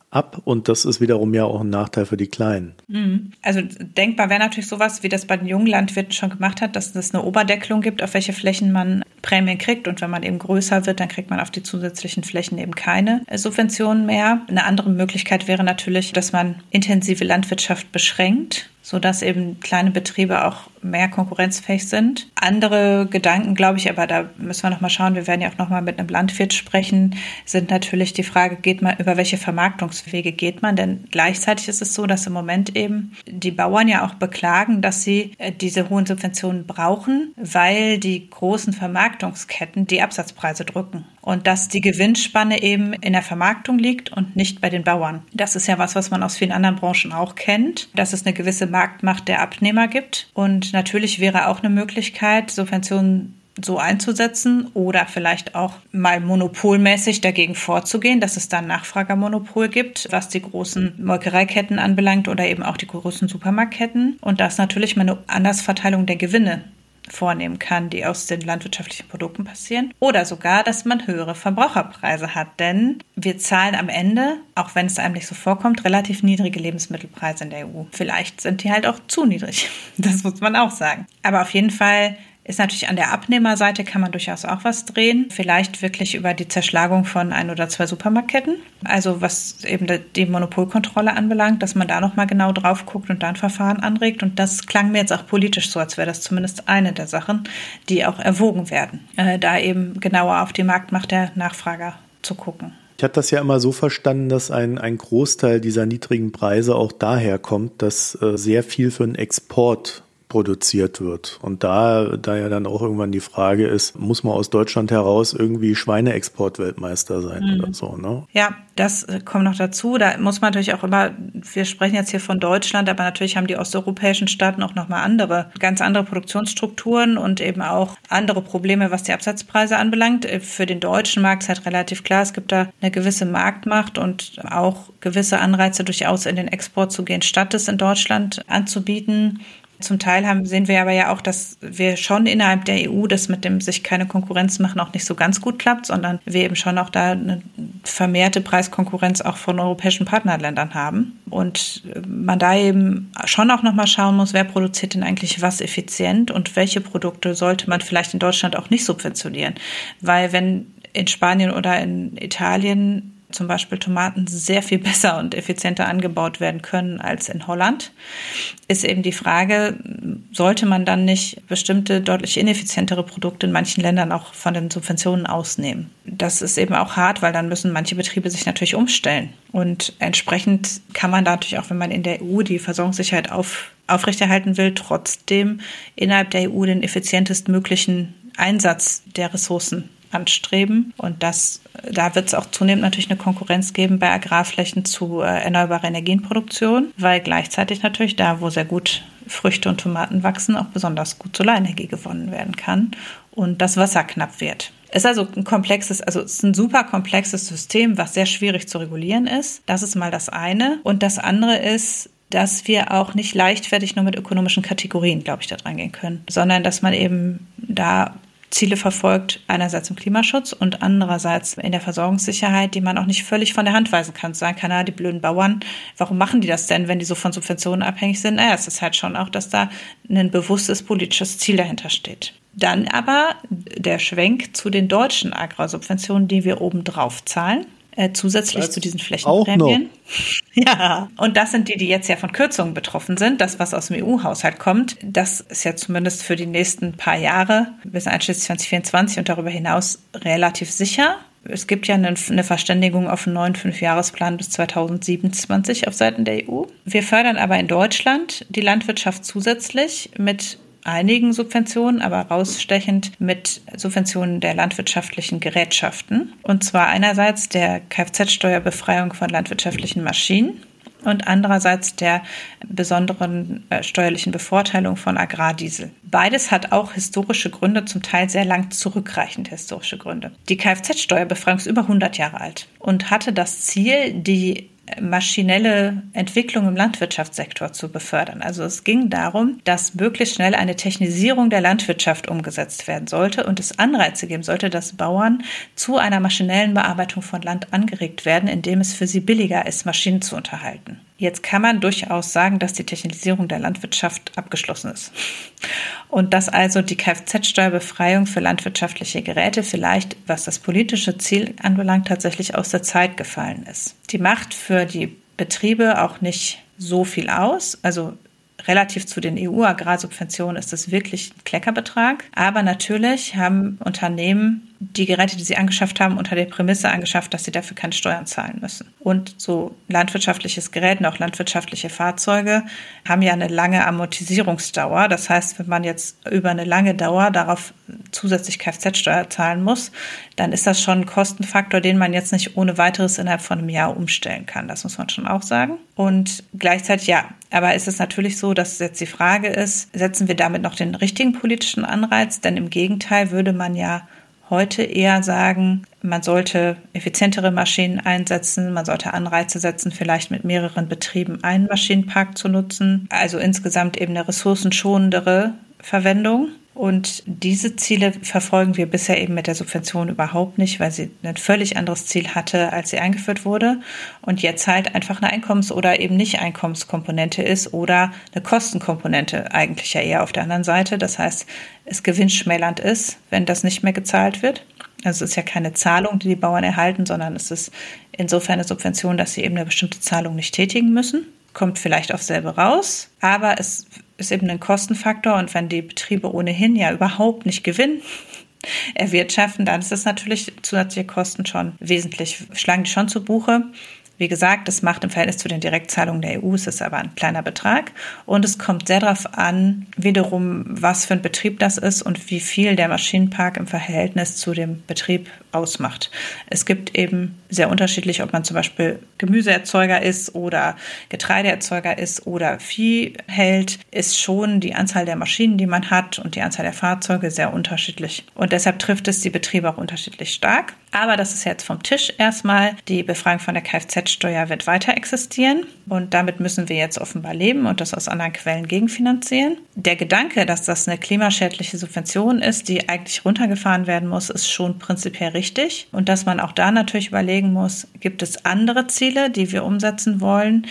ab und das ist wiederum ja auch ein Nachteil für die Kleinen.
Mhm. Also denkbar wäre natürlich sowas, wie das bei den jungen Landwirten schon gemacht hat, dass es eine Oberdeckelung gibt, auf welche Flächen man Prämien kriegt und wenn man eben größer wird, dann kriegt man auf die zusätzlichen Flächen eben keine Subventionen mehr. Eine andere Möglichkeit wäre natürlich, dass man intensive Landwirtschaft beschränkt sodass eben kleine Betriebe auch mehr konkurrenzfähig sind. Andere Gedanken, glaube ich, aber da müssen wir nochmal schauen, wir werden ja auch nochmal mit einem Landwirt sprechen, sind natürlich die Frage, geht man, über welche Vermarktungswege geht man? Denn gleichzeitig ist es so, dass im Moment eben die Bauern ja auch beklagen, dass sie äh, diese hohen Subventionen brauchen, weil die großen Vermarktungsketten die Absatzpreise drücken und dass die Gewinnspanne eben in der Vermarktung liegt und nicht bei den Bauern. Das ist ja was, was man aus vielen anderen Branchen auch kennt, dass es eine gewisse Marktmacht der Abnehmer gibt. Und natürlich wäre auch eine Möglichkeit, Subventionen so einzusetzen oder vielleicht auch mal monopolmäßig dagegen vorzugehen, dass es dann Nachfragermonopol gibt, was die großen Molkereiketten anbelangt oder eben auch die großen Supermarktketten und das natürlich mal eine Andersverteilung der Gewinne vornehmen kann, die aus den landwirtschaftlichen Produkten passieren. Oder sogar, dass man höhere Verbraucherpreise hat. Denn wir zahlen am Ende, auch wenn es einem nicht so vorkommt, relativ niedrige Lebensmittelpreise in der EU. Vielleicht sind die halt auch zu niedrig. [LAUGHS] Das muss man auch sagen. Aber auf jeden Fall ist natürlich an der Abnehmerseite kann man durchaus auch was drehen. Vielleicht wirklich über die Zerschlagung von ein oder zwei Supermarktketten. Also was eben die Monopolkontrolle anbelangt, dass man da nochmal genau drauf guckt und da ein Verfahren anregt. Und das klang mir jetzt auch politisch so, als wäre das zumindest eine der Sachen, die auch erwogen werden. Äh, da eben genauer auf die Marktmacht der Nachfrager zu gucken.
Ich hatte das ja immer so verstanden, dass ein, ein Großteil dieser niedrigen Preise auch daher kommt, dass äh, sehr viel für den Export produziert wird. Und da, da ja dann auch irgendwann die Frage ist, muss man aus Deutschland heraus irgendwie Schweineexportweltmeister sein mhm. oder so, ne?
Ja, das äh, kommt noch dazu. Da muss man natürlich auch immer, wir sprechen jetzt hier von Deutschland, aber natürlich haben die osteuropäischen Staaten auch nochmal andere, ganz andere Produktionsstrukturen und eben auch andere Probleme, was die Absatzpreise anbelangt. Äh, für den deutschen Markt ist halt relativ klar, es gibt da eine gewisse Marktmacht und auch gewisse Anreize durchaus in den Export zu gehen, statt es in Deutschland anzubieten. Zum Teil haben, sehen wir aber ja auch, dass wir schon innerhalb der EU das mit dem sich keine Konkurrenz machen auch nicht so ganz gut klappt, sondern wir eben schon auch da eine vermehrte Preiskonkurrenz auch von europäischen Partnerländern haben. Und man da eben schon auch nochmal schauen muss, wer produziert denn eigentlich was effizient und welche Produkte sollte man vielleicht in Deutschland auch nicht subventionieren. Weil wenn in Spanien oder in Italien zum Beispiel Tomaten sehr viel besser und effizienter angebaut werden können als in Holland, ist eben die Frage, sollte man dann nicht bestimmte deutlich ineffizientere Produkte in manchen Ländern auch von den Subventionen ausnehmen? Das ist eben auch hart, weil dann müssen manche Betriebe sich natürlich umstellen. Und entsprechend kann man natürlich auch, wenn man in der EU die Versorgungssicherheit auf, aufrechterhalten will, trotzdem innerhalb der EU den effizientest möglichen Einsatz der Ressourcen anstreben. Und das, da wird es auch zunehmend natürlich eine Konkurrenz geben bei Agrarflächen zu äh, erneuerbarer Energienproduktion, weil gleichzeitig natürlich da, wo sehr gut Früchte und Tomaten wachsen, auch besonders gut Solarenergie gewonnen werden kann und das Wasser knapp wird. Es ist also ein komplexes, also es ist ein super komplexes System, was sehr schwierig zu regulieren ist. Das ist mal das eine. Und das andere ist, dass wir auch nicht leichtfertig nur mit ökonomischen Kategorien, glaube ich, da dran gehen können, sondern dass man eben da Ziele verfolgt, einerseits im Klimaschutz und andererseits in der Versorgungssicherheit, die man auch nicht völlig von der Hand weisen kann. Sagen kann, ah, die blöden Bauern, warum machen die das denn, wenn die so von Subventionen abhängig sind? Naja, es ist halt schon auch, dass da ein bewusstes politisches Ziel dahinter steht. Dann aber der Schwenk zu den deutschen Agrarsubventionen, die wir obendrauf zahlen äh, zusätzlich Was? zu diesen Flächenprämien. [LAUGHS] Ja, und das sind die, die jetzt ja von Kürzungen betroffen sind. Das, was aus dem EU-Haushalt kommt, das ist ja zumindest für die nächsten paar Jahre bis einschließlich 2024 und darüber hinaus relativ sicher. Es gibt ja eine, eine Verständigung auf einen neuen Fünfjahresplan bis 2027 auf Seiten der EU. Wir fördern aber in Deutschland die Landwirtschaft zusätzlich mit einigen Subventionen, aber rausstechend mit Subventionen der landwirtschaftlichen Gerätschaften. Und zwar einerseits der Kfz-Steuerbefreiung von landwirtschaftlichen Maschinen und andererseits der besonderen äh, steuerlichen Bevorteilung von Agrardiesel. Beides hat auch historische Gründe, zum Teil sehr lang zurückreichende historische Gründe. Die Kfz-Steuerbefreiung ist über 100 Jahre alt und hatte das Ziel, die maschinelle Entwicklung im Landwirtschaftssektor zu befördern. Also es ging darum, dass möglichst schnell eine Technisierung der Landwirtschaft umgesetzt werden sollte und es Anreize geben sollte, dass Bauern zu einer maschinellen Bearbeitung von Land angeregt werden, indem es für sie billiger ist, Maschinen zu unterhalten. Jetzt kann man durchaus sagen, dass die Technisierung der Landwirtschaft abgeschlossen ist. Und dass also die Kfz-Steuerbefreiung für landwirtschaftliche Geräte vielleicht, was das politische Ziel anbelangt, tatsächlich aus der Zeit gefallen ist. Die macht für die Betriebe auch nicht so viel aus. Also relativ zu den EU-Agrarsubventionen ist das wirklich ein Kleckerbetrag. Aber natürlich haben Unternehmen die Geräte, die sie angeschafft haben, unter der Prämisse angeschafft, dass sie dafür keine Steuern zahlen müssen. Und so landwirtschaftliches Gerät und auch landwirtschaftliche Fahrzeuge haben ja eine lange Amortisierungsdauer. Das heißt, wenn man jetzt über eine lange Dauer darauf zusätzlich Kfz-Steuer zahlen muss, dann ist das schon ein Kostenfaktor, den man jetzt nicht ohne weiteres innerhalb von einem Jahr umstellen kann. Das muss man schon auch sagen. Und gleichzeitig, ja, aber ist es natürlich so, dass jetzt die Frage ist, setzen wir damit noch den richtigen politischen Anreiz? Denn im Gegenteil würde man ja heute eher sagen, man sollte effizientere Maschinen einsetzen, man sollte Anreize setzen, vielleicht mit mehreren Betrieben einen Maschinenpark zu nutzen, also insgesamt eben eine ressourcenschonendere Verwendung. Und diese Ziele verfolgen wir bisher eben mit der Subvention überhaupt nicht, weil sie ein völlig anderes Ziel hatte, als sie eingeführt wurde. Und jetzt halt einfach eine Einkommens- oder eben nicht Einkommenskomponente ist oder eine Kostenkomponente eigentlich ja eher auf der anderen Seite. Das heißt, es gewinnschmälernd ist, wenn das nicht mehr gezahlt wird. Also es ist ja keine Zahlung, die die Bauern erhalten, sondern es ist insofern eine Subvention, dass sie eben eine bestimmte Zahlung nicht tätigen müssen. Kommt vielleicht auf selber raus, aber es ist eben ein Kostenfaktor und wenn die Betriebe ohnehin ja überhaupt nicht Gewinn [LAUGHS] erwirtschaften, dann ist das natürlich zusätzliche Kosten schon wesentlich, schlagen die schon zu Buche. Wie gesagt, das macht im Verhältnis zu den Direktzahlungen der EU, es ist aber ein kleiner Betrag. Und es kommt sehr darauf an, wiederum, was für ein Betrieb das ist und wie viel der Maschinenpark im Verhältnis zu dem Betrieb ausmacht. Es gibt eben sehr unterschiedlich, ob man zum Beispiel Gemüseerzeuger ist oder Getreideerzeuger ist oder Vieh hält, ist schon die Anzahl der Maschinen, die man hat und die Anzahl der Fahrzeuge sehr unterschiedlich. Und deshalb trifft es die Betriebe auch unterschiedlich stark. Aber das ist jetzt vom Tisch erstmal. Die Befreiung von der Kfz-Steuer wird weiter existieren und damit müssen wir jetzt offenbar leben und das aus anderen Quellen gegenfinanzieren. Der Gedanke, dass das eine klimaschädliche Subvention ist, die eigentlich runtergefahren werden muss, ist schon prinzipiell richtig und dass man auch da natürlich überlegen muss, gibt es andere Ziele, die wir umsetzen wollen,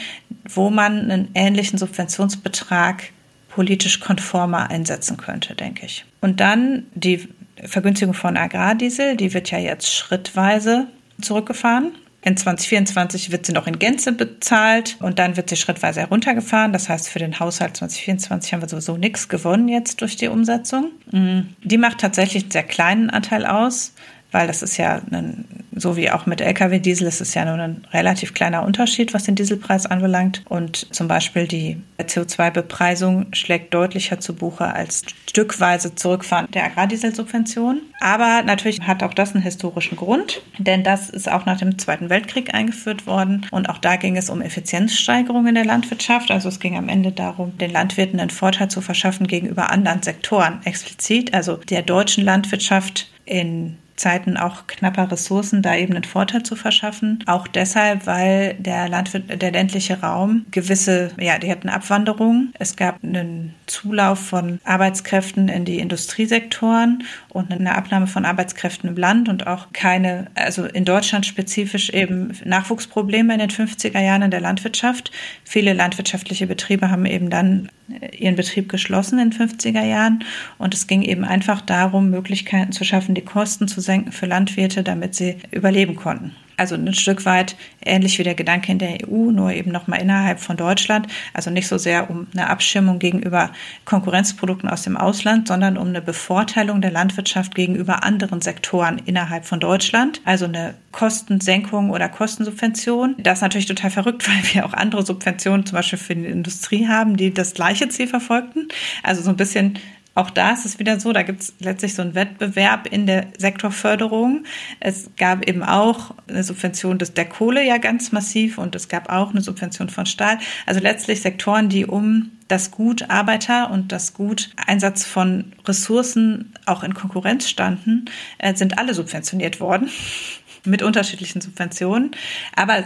wo man einen ähnlichen Subventionsbetrag politisch konformer einsetzen könnte, denke ich. Und dann die Vergünstigung von Agrardiesel, die wird ja jetzt schrittweise zurückgefahren. In 2024 wird sie noch in Gänze bezahlt und dann wird sie schrittweise heruntergefahren. Das heißt, für den Haushalt 2024 haben wir sowieso nichts gewonnen jetzt durch die Umsetzung. Mm, die macht tatsächlich einen sehr kleinen Anteil aus weil das ist ja, ein, so wie auch mit Lkw-Diesel, ist es ja nur ein relativ kleiner Unterschied, was den Dieselpreis anbelangt. Und zum Beispiel die CO2-Bepreisung schlägt deutlicher zu Buche als stückweise Zurückfahren der Agrardieselsubvention. Aber natürlich hat auch das einen historischen Grund, denn das ist auch nach dem Zweiten Weltkrieg eingeführt worden. Und auch da ging es um Effizienzsteigerung in der Landwirtschaft. Also es ging am Ende darum, den Landwirten einen Vorteil zu verschaffen gegenüber anderen Sektoren. Explizit, also der deutschen Landwirtschaft in Zeiten auch knapper Ressourcen da eben einen Vorteil zu verschaffen. Auch deshalb, weil der Landwirt, der ländliche Raum gewisse, ja, die hatten Abwanderung. Es gab einen Zulauf von Arbeitskräften in die Industriesektoren und eine Abnahme von Arbeitskräften im Land und auch keine, also in Deutschland spezifisch eben Nachwuchsprobleme in den 50er Jahren in der Landwirtschaft. Viele landwirtschaftliche Betriebe haben eben dann ihren Betrieb geschlossen in den 50er Jahren und es ging eben einfach darum, Möglichkeiten zu schaffen, die Kosten zu senken für Landwirte, damit sie überleben konnten. Also ein Stück weit ähnlich wie der Gedanke in der EU, nur eben nochmal innerhalb von Deutschland. Also nicht so sehr um eine Abschirmung gegenüber Konkurrenzprodukten aus dem Ausland, sondern um eine Bevorteilung der Landwirtschaft gegenüber anderen Sektoren innerhalb von Deutschland. Also eine Kostensenkung oder Kostensubvention. Das ist natürlich total verrückt, [LAUGHS] weil wir auch andere Subventionen zum Beispiel für die Industrie haben, die das gleiche Ziel verfolgten. Also so ein bisschen auch da ist es wieder so, da gibt es letztlich so einen Wettbewerb in der Sektorförderung. Es gab eben auch eine Subvention des, der Kohle ja ganz massiv und es gab auch eine Subvention von Stahl. Also letztlich Sektoren, die um das Gut Arbeiter und das Gut Einsatz von Ressourcen auch in Konkurrenz standen, äh, sind alle subventioniert worden [LAUGHS] mit unterschiedlichen Subventionen. Aber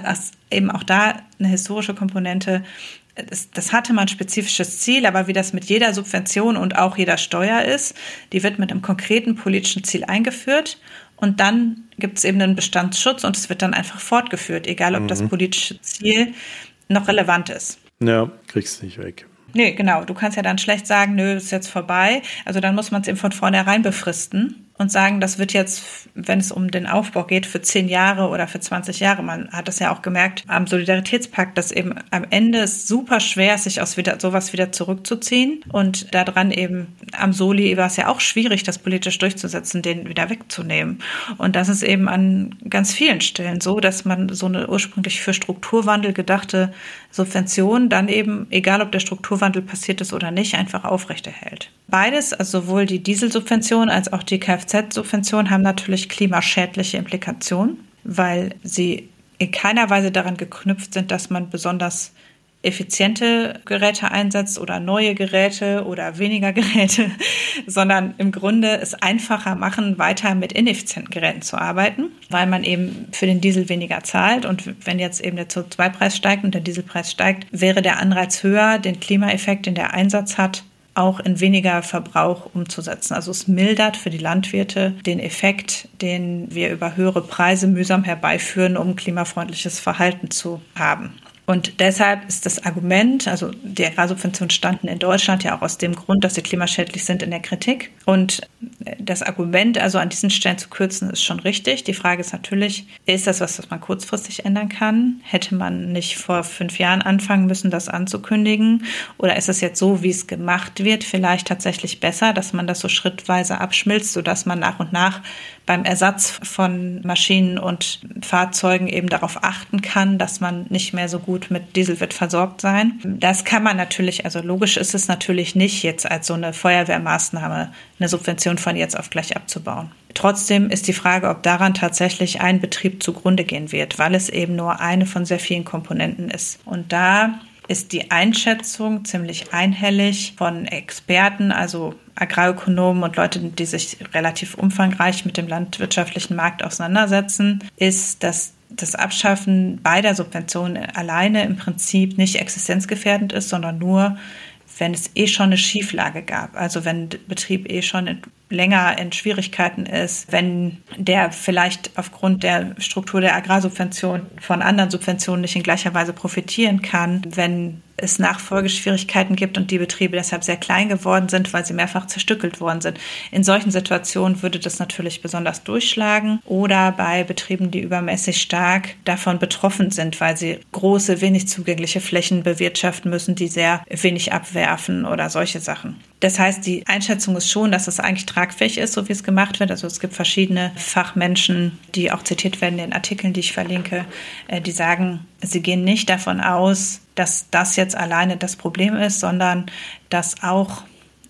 eben auch da eine historische Komponente das, das hatte mal ein spezifisches Ziel, aber wie das mit jeder Subvention und auch jeder Steuer ist, die wird mit einem konkreten politischen Ziel eingeführt und dann gibt es eben einen Bestandsschutz und es wird dann einfach fortgeführt, egal ob mhm. das politische Ziel noch relevant ist.
Ja, kriegst du nicht weg.
Nee, genau. Du kannst ja dann schlecht sagen, nö, ist jetzt vorbei. Also dann muss man es eben von vornherein befristen und sagen, das wird jetzt, wenn es um den Aufbau geht, für zehn Jahre oder für 20 Jahre. Man hat das ja auch gemerkt am Solidaritätspakt, dass eben am Ende es super schwer ist, sich aus wieder, sowas wieder zurückzuziehen. Und daran eben am Soli war es ja auch schwierig, das politisch durchzusetzen, den wieder wegzunehmen. Und das ist eben an ganz vielen Stellen so, dass man so eine ursprünglich für Strukturwandel gedachte Subvention dann eben, egal ob der Strukturwandel passiert ist oder nicht, einfach aufrechterhält. Beides, also sowohl die Dieselsubvention als auch die Kfz-Subvention, haben natürlich klimaschädliche Implikationen, weil sie in keiner Weise daran geknüpft sind, dass man besonders effiziente Geräte einsetzt oder neue Geräte oder weniger [LAUGHS] Geräte, sondern im Grunde es einfacher machen, weiter mit ineffizienten Geräten zu arbeiten, weil man eben für den Diesel weniger zahlt. Und wenn jetzt eben der CO2-Preis steigt und der Dieselpreis steigt, wäre der Anreiz höher, den Klimaeffekt, den der Einsatz hat, auch in weniger Verbrauch umzusetzen. Also es mildert für die Landwirte den Effekt, den wir über höhere Preise mühsam herbeiführen, um klimafreundliches Verhalten zu haben. Und deshalb ist das Argument, also die Agrarsubventionen standen in Deutschland ja auch aus dem Grund, dass sie klimaschädlich sind, in der Kritik. Und das Argument, also an diesen Stellen zu kürzen, ist schon richtig. Die Frage ist natürlich, ist das was, was man kurzfristig ändern kann? Hätte man nicht vor fünf Jahren anfangen müssen, das anzukündigen? Oder ist es jetzt so, wie es gemacht wird, vielleicht tatsächlich besser, dass man das so schrittweise abschmilzt, sodass man nach und nach beim Ersatz von Maschinen und Fahrzeugen eben darauf achten kann, dass man nicht mehr so gut mit Diesel wird versorgt sein. Das kann man natürlich, also logisch ist es natürlich nicht jetzt als so eine Feuerwehrmaßnahme eine Subvention von jetzt auf gleich abzubauen. Trotzdem ist die Frage, ob daran tatsächlich ein Betrieb zugrunde gehen wird, weil es eben nur eine von sehr vielen Komponenten ist. Und da ist die Einschätzung ziemlich einhellig von Experten, also Agrarökonomen und Leute, die sich relativ umfangreich mit dem landwirtschaftlichen Markt auseinandersetzen, ist, dass das Abschaffen beider Subventionen alleine im Prinzip nicht existenzgefährdend ist, sondern nur, wenn es eh schon eine Schieflage gab. Also wenn Betrieb eh schon länger in Schwierigkeiten ist, wenn der vielleicht aufgrund der Struktur der Agrarsubvention von anderen Subventionen nicht in gleicher Weise profitieren kann, wenn es Nachfolgeschwierigkeiten gibt und die Betriebe deshalb sehr klein geworden sind, weil sie mehrfach zerstückelt worden sind. In solchen Situationen würde das natürlich besonders durchschlagen oder bei Betrieben, die übermäßig stark davon betroffen sind, weil sie große, wenig zugängliche Flächen bewirtschaften müssen, die sehr wenig abwerfen oder solche Sachen. Das heißt, die Einschätzung ist schon, dass es eigentlich tragfähig ist, so wie es gemacht wird. Also es gibt verschiedene Fachmenschen, die auch zitiert werden in den Artikeln, die ich verlinke, äh, die sagen, sie gehen nicht davon aus, dass das jetzt alleine das Problem ist, sondern dass auch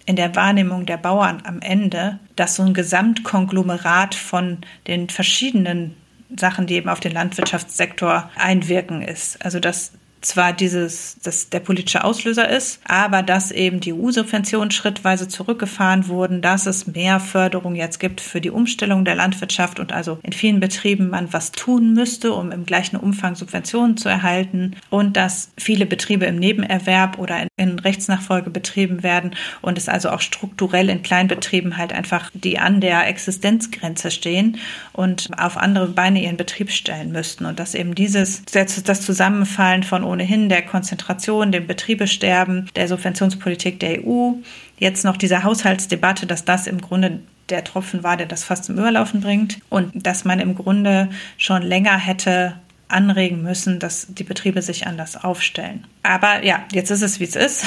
in der Wahrnehmung der Bauern am Ende, dass so ein Gesamtkonglomerat von den verschiedenen Sachen, die eben auf den Landwirtschaftssektor einwirken ist. Also dass zwar dieses, dass der politische Auslöser ist, aber dass eben die EU-Subventionen schrittweise zurückgefahren wurden, dass es mehr Förderung jetzt gibt für die Umstellung der Landwirtschaft und also in vielen Betrieben man was tun müsste, um im gleichen Umfang Subventionen zu erhalten und dass viele Betriebe im Nebenerwerb oder in, Rechtsnachfolge betrieben werden und es also auch strukturell in Kleinbetrieben halt einfach die an der Existenzgrenze stehen und auf andere Beine ihren Betrieb stellen müssten. Und dass eben dieses das Zusammenfallen von ohnehin der Konzentration, dem Betriebesterben, der Subventionspolitik der EU, jetzt noch diese Haushaltsdebatte, dass das im Grunde der Tropfen war, der das fast zum Überlaufen bringt. Und dass man im Grunde schon länger hätte anregen müssen, dass die Betriebe sich anders aufstellen. Aber ja, jetzt ist es, wie es ist.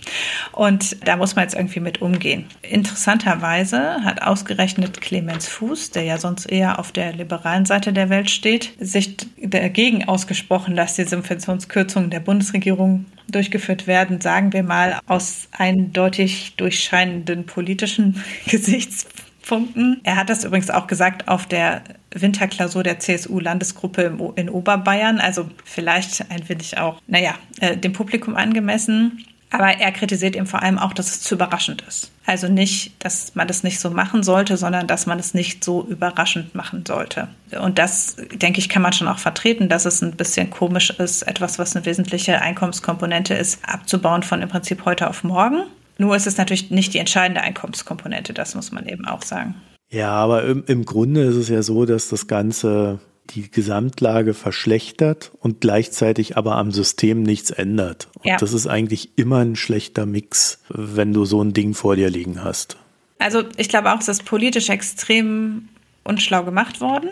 [LAUGHS] Und da muss man jetzt irgendwie mit umgehen. Interessanterweise hat ausgerechnet Clemens Fuß, der ja sonst eher auf der liberalen Seite der Welt steht, sich dagegen ausgesprochen, dass die Subventionskürzungen der Bundesregierung durchgeführt werden, sagen wir mal aus eindeutig durchscheinenden politischen [LAUGHS] Gesichtspunkten. Er hat das übrigens auch gesagt auf der Winterklausur der CSU-Landesgruppe in Oberbayern. Also vielleicht ein wenig auch, naja, äh, dem Publikum angemessen. Aber er kritisiert eben vor allem auch, dass es zu überraschend ist. Also nicht, dass man das nicht so machen sollte, sondern dass man es nicht so überraschend machen sollte. Und das, denke ich, kann man schon auch vertreten, dass es ein bisschen komisch ist, etwas, was eine wesentliche Einkommenskomponente ist, abzubauen von im Prinzip heute auf morgen. Nur ist es natürlich nicht die entscheidende Einkommenskomponente, das muss man eben auch sagen.
Ja, aber im, im Grunde ist es ja so, dass das Ganze die Gesamtlage verschlechtert und gleichzeitig aber am System nichts ändert. Und ja. das ist eigentlich immer ein schlechter Mix, wenn du so ein Ding vor dir liegen hast.
Also ich glaube auch, es ist politisch extrem unschlau gemacht worden.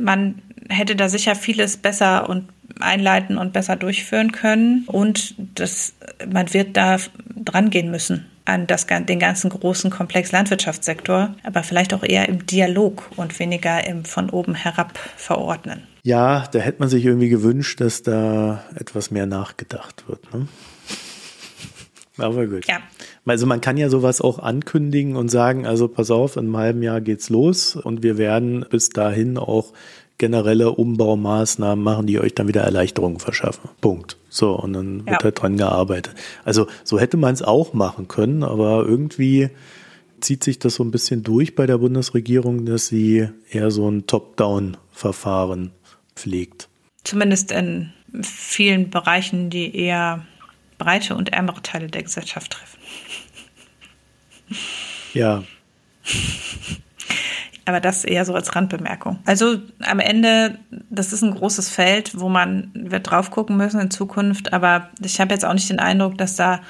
Man hätte da sicher vieles besser und einleiten und besser durchführen können. Und das, man wird da dran gehen müssen an das, den ganzen großen Komplex Landwirtschaftssektor, aber vielleicht auch eher im Dialog und weniger im von oben herab verordnen.
Ja, da hätte man sich irgendwie gewünscht, dass da etwas mehr nachgedacht wird. Ne? Aber gut. Ja. Also man kann ja sowas auch ankündigen und sagen, also pass auf, in einem halben Jahr geht's los und wir werden bis dahin auch generelle Umbaumaßnahmen machen, die euch dann wieder Erleichterungen verschaffen. Punkt. So, und dann wird ja. halt dran gearbeitet. Also so hätte man es auch machen können, aber irgendwie zieht sich das so ein bisschen durch bei der Bundesregierung, dass sie eher so ein Top-Down-Verfahren pflegt.
Zumindest in vielen Bereichen, die eher breite und ärmere Teile der Gesellschaft treffen.
Ja.
Aber das eher so als Randbemerkung. Also am Ende, das ist ein großes Feld, wo man wird drauf gucken müssen in Zukunft. Aber ich habe jetzt auch nicht den Eindruck, dass da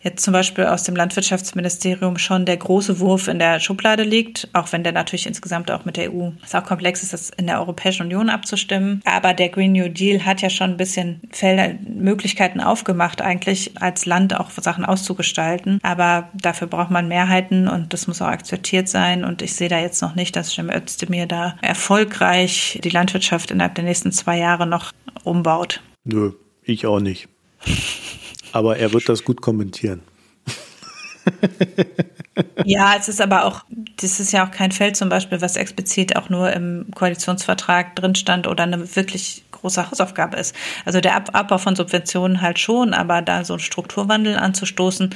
jetzt zum Beispiel aus dem Landwirtschaftsministerium schon der große Wurf in der Schublade liegt, auch wenn der natürlich insgesamt auch mit der EU, es auch komplex ist, das in der Europäischen Union abzustimmen. Aber der Green New Deal hat ja schon ein bisschen Felder, Möglichkeiten aufgemacht, eigentlich als Land auch Sachen auszugestalten. Aber dafür braucht man Mehrheiten und das muss auch akzeptiert sein. Und ich sehe da jetzt noch nicht, dass Cem Özdemir da erfolgreich die Landwirtschaft innerhalb der nächsten zwei Jahre noch umbaut.
Nö, ich auch nicht. [LAUGHS] Aber er wird das gut kommentieren. [LAUGHS]
ja, es ist aber auch, das ist ja auch kein Feld zum Beispiel, was explizit auch nur im Koalitionsvertrag drin stand oder eine wirklich große Hausaufgabe ist. Also der Abbau von Subventionen halt schon, aber da so einen Strukturwandel anzustoßen,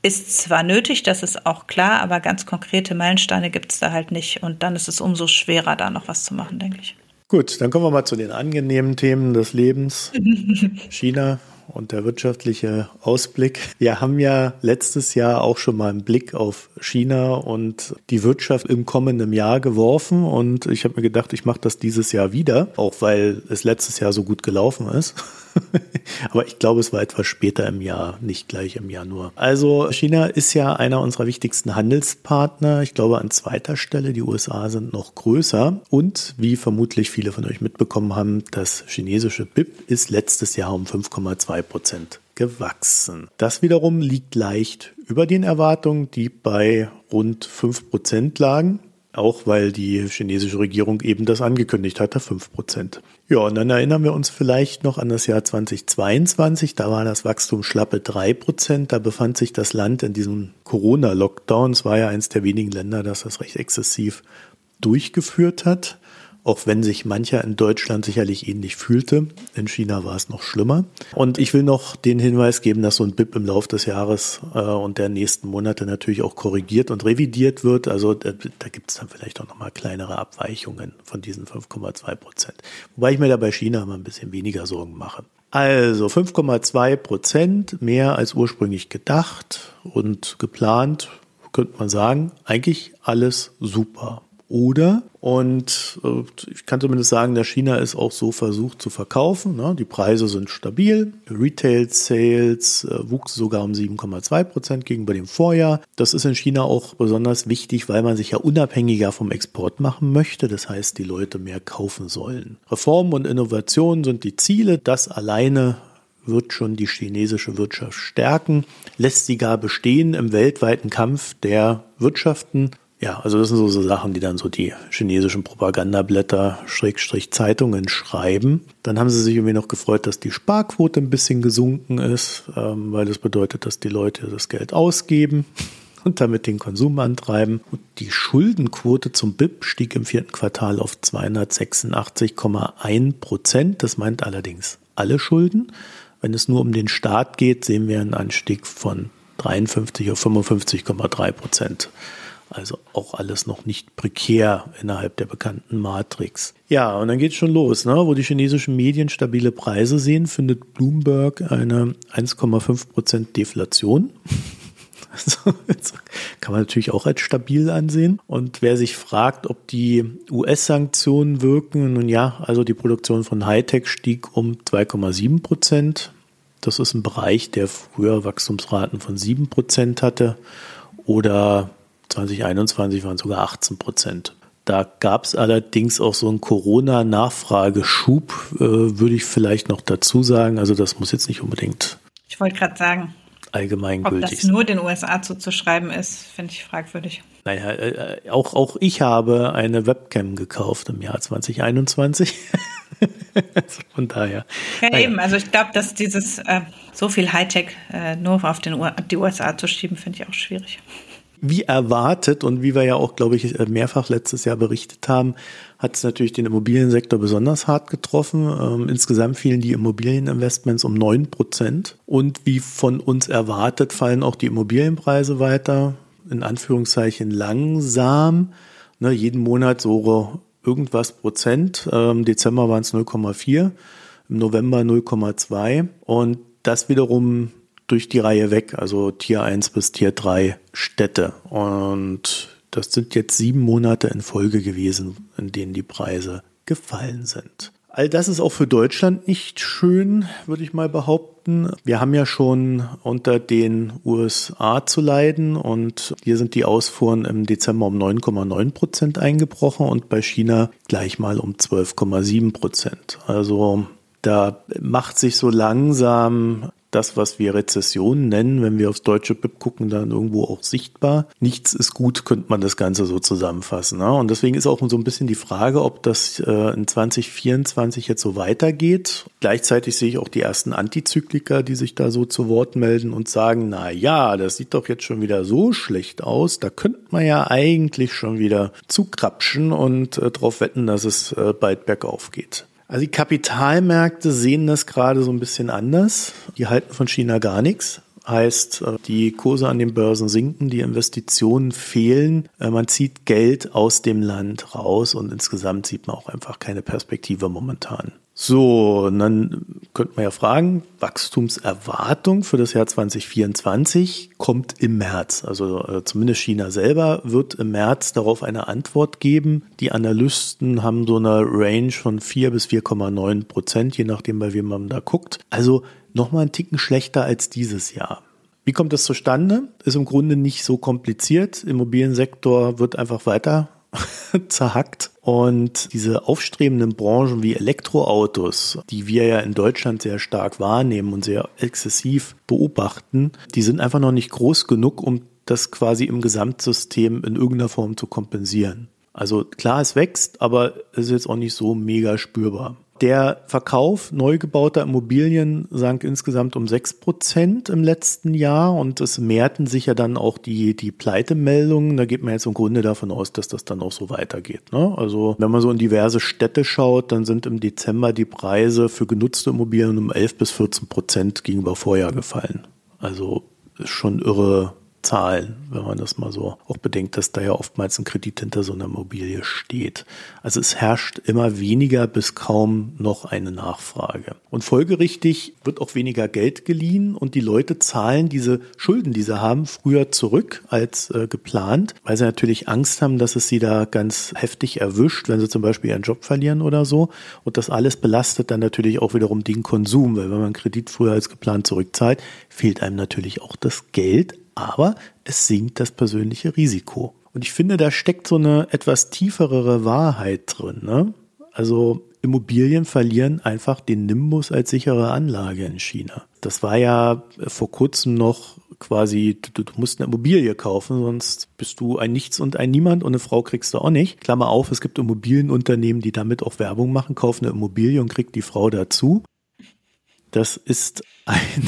ist zwar nötig, das ist auch klar, aber ganz konkrete Meilensteine gibt es da halt nicht. Und dann ist es umso schwerer, da noch was zu machen, denke ich.
Gut, dann kommen wir mal zu den angenehmen Themen des Lebens. [LAUGHS] China und der wirtschaftliche Ausblick. Wir haben ja letztes Jahr auch schon mal einen Blick auf China und die Wirtschaft im kommenden Jahr geworfen und ich habe mir gedacht, ich mache das dieses Jahr wieder, auch weil es letztes Jahr so gut gelaufen ist. [LAUGHS] Aber ich glaube, es war etwas später im Jahr, nicht gleich im Januar. Also China ist ja einer unserer wichtigsten Handelspartner. Ich glaube an zweiter Stelle. Die USA sind noch größer. Und wie vermutlich viele von euch mitbekommen haben, das chinesische BIP ist letztes Jahr um 5,2 Prozent gewachsen. Das wiederum liegt leicht über den Erwartungen, die bei rund 5 Prozent lagen. Auch weil die chinesische Regierung eben das angekündigt hatte, 5 Prozent. Ja, und dann erinnern wir uns vielleicht noch an das Jahr 2022. Da war das Wachstum schlappe 3 Prozent. Da befand sich das Land in diesem Corona-Lockdown. Es war ja eines der wenigen Länder, das das recht exzessiv durchgeführt hat auch wenn sich mancher in Deutschland sicherlich ähnlich fühlte. In China war es noch schlimmer. Und ich will noch den Hinweis geben, dass so ein BIP im Laufe des Jahres äh, und der nächsten Monate natürlich auch korrigiert und revidiert wird. Also da, da gibt es dann vielleicht auch nochmal kleinere Abweichungen von diesen 5,2 Prozent. Wobei ich mir da bei China mal ein bisschen weniger Sorgen mache. Also 5,2 Prozent mehr als ursprünglich gedacht und geplant, könnte man sagen, eigentlich alles super oder. Und äh, ich kann zumindest sagen, der China ist auch so versucht zu verkaufen. Ne? Die Preise sind stabil. Retail Sales äh, wuchs sogar um 7,2 Prozent gegenüber dem Vorjahr. Das ist in China auch besonders wichtig, weil man sich ja unabhängiger vom Export machen möchte. Das heißt, die Leute mehr kaufen sollen. Reformen und Innovationen sind die Ziele. Das alleine wird schon die chinesische Wirtschaft stärken, lässt sie gar bestehen im weltweiten Kampf der Wirtschaften ja, also das sind so, so Sachen, die dann so die chinesischen Propagandablätter, Schrägstrich Zeitungen schreiben. Dann haben sie sich irgendwie noch gefreut, dass die Sparquote ein bisschen gesunken ist, ähm, weil das bedeutet, dass die Leute das Geld ausgeben [LAUGHS] und damit den Konsum antreiben. Und die Schuldenquote zum BIP stieg im vierten Quartal auf 286,1 Prozent. Das meint allerdings alle Schulden. Wenn es nur um den Staat geht, sehen wir einen Anstieg von 53 auf 55,3 Prozent. Also auch alles noch nicht prekär innerhalb der bekannten Matrix. Ja, und dann geht's schon los, ne? wo die chinesischen Medien stabile Preise sehen, findet Bloomberg eine 1,5 Prozent Deflation. [LAUGHS] Also, kann man natürlich auch als stabil ansehen. Und wer sich fragt, ob die US-Sanktionen wirken, nun ja, also die Produktion von Hightech stieg um 2,7 Prozent. Das ist ein Bereich, der früher Wachstumsraten von 7 Prozent hatte. Oder 2021 waren sogar 18 Prozent. Da gab es allerdings auch so einen Corona-Nachfrageschub, äh, würde ich vielleicht noch dazu sagen. Also das muss jetzt nicht unbedingt.
Ich wollte gerade sagen,
allgemeingültig.
Ob das nur den USA zuzuschreiben ist, finde ich fragwürdig.
Naja, äh, auch, auch ich habe eine Webcam gekauft im Jahr 2021. also [LAUGHS] von daher.
Ja, naja. eben. Also ich glaube, dass dieses äh, so viel Hightech äh, nur auf den U die USA zu schieben, finde ich auch schwierig.
Wie erwartet und wie wir ja auch, glaube ich, mehrfach letztes Jahr berichtet haben, hat es natürlich den Immobiliensektor besonders hart getroffen. Ähm, insgesamt fielen die Immobilieninvestments um neun Prozent. Und wie von uns erwartet, fallen auch die Immobilienpreise weiter, in Anführungszeichen langsam. Ne, jeden Monat so irgendwas Prozent. Ähm, Dezember waren es 0,4, im November 0,2. Und das wiederum durch die Reihe weg, also Tier 1 bis Tier 3 Städte. Und Das sind jetzt sieben Monate in Folge gewesen, in denen die Preise gefallen sind. All das ist auch für Deutschland nicht schön, würde ich mal behaupten. Wir haben ja schon unter den USA zu leiden und hier sind die Ausfuhren im Dezember um 9,9 Prozent eingebrochen und bei China gleich mal um 12,7 Prozent. Also da macht sich so langsam das, was wir Rezession nennen, wenn wir aufs deutsche BIP gucken, dann irgendwo auch sichtbar. Nichts ist gut, könnte man das Ganze so zusammenfassen. Ne? Und deswegen ist auch so ein bisschen die Frage, ob das äh, in 2024 jetzt so weitergeht. Gleichzeitig sehe ich auch die ersten Antizykliker, die sich da so zu Wort melden und sagen, na ja, das sieht doch jetzt schon wieder so schlecht aus. Da könnte man ja eigentlich schon wieder zukrapschen und äh, darauf wetten, dass es äh, bald bergauf geht. Also die Kapitalmärkte sehen das gerade so ein bisschen anders. Die halten von China gar nichts. Heißt, äh, die Kurse an den Börsen sinken, die Investitionen fehlen, äh, man zieht Geld aus dem Land raus und insgesamt sieht man auch einfach keine Perspektive momentan. So, dann könnte man ja fragen, Wachstumserwartung für das Jahr 2024 kommt im März. Also äh, zumindest China selber wird im März darauf eine Antwort geben. Die Analysten haben so eine Range von 4 bis 4,9 Prozent, je nachdem, bei wem man da guckt. Also nochmal einen Ticken schlechter als dieses Jahr. Wie kommt das zustande? Ist im Grunde nicht so kompliziert. Immobiliensektor wird einfach weiter [LAUGHS] zerhackt. Und diese aufstrebenden Branchen wie Elektroautos, die wir ja in Deutschland sehr stark wahrnehmen und sehr exzessiv beobachten, die sind einfach noch nicht groß genug, um das quasi im Gesamtsystem in irgendeiner Form zu kompensieren. Also klar, es wächst, aber es ist jetzt auch nicht so mega spürbar. Der Verkauf neu gebauter Immobilien sank insgesamt um sechs Prozent im letzten Jahr und es mehrten sich ja dann auch die, die Pleitemeldungen. Da geht man jetzt im Grunde davon aus, dass das dann auch so weitergeht. Ne? Also wenn man so in diverse Städte schaut, dann sind im Dezember die Preise für genutzte Immobilien um 11 bis 14 Prozent gegenüber Vorjahr gefallen. Also ist schon irre, Zahlen, wenn man das mal so auch bedenkt, dass da ja oftmals ein Kredit hinter so einer Immobilie steht. Also es herrscht immer weniger bis kaum noch eine Nachfrage. Und folgerichtig wird auch weniger Geld geliehen und die Leute zahlen diese Schulden, die sie haben, früher zurück als äh, geplant, weil sie natürlich Angst haben, dass es sie da ganz heftig erwischt, wenn sie zum Beispiel ihren Job verlieren oder so. Und das alles belastet dann natürlich auch wiederum den Konsum, weil wenn man Kredit früher als geplant zurückzahlt, fehlt einem natürlich auch das Geld aber es sinkt das persönliche Risiko. Und ich finde, da steckt so eine etwas tieferere Wahrheit drin. Ne? Also Immobilien verlieren einfach den Nimbus als sichere Anlage in China. Das war ja vor kurzem noch quasi, du, du, musst eine Immobilie kaufen, sonst bist du ein Nichts und ein Niemand und eine Frau kriegst du auch nicht. Klammer auf, es gibt Immobilienunternehmen, die damit auch Werbung machen, kaufen eine Immobilie und kriegt die Frau dazu. Das ist ein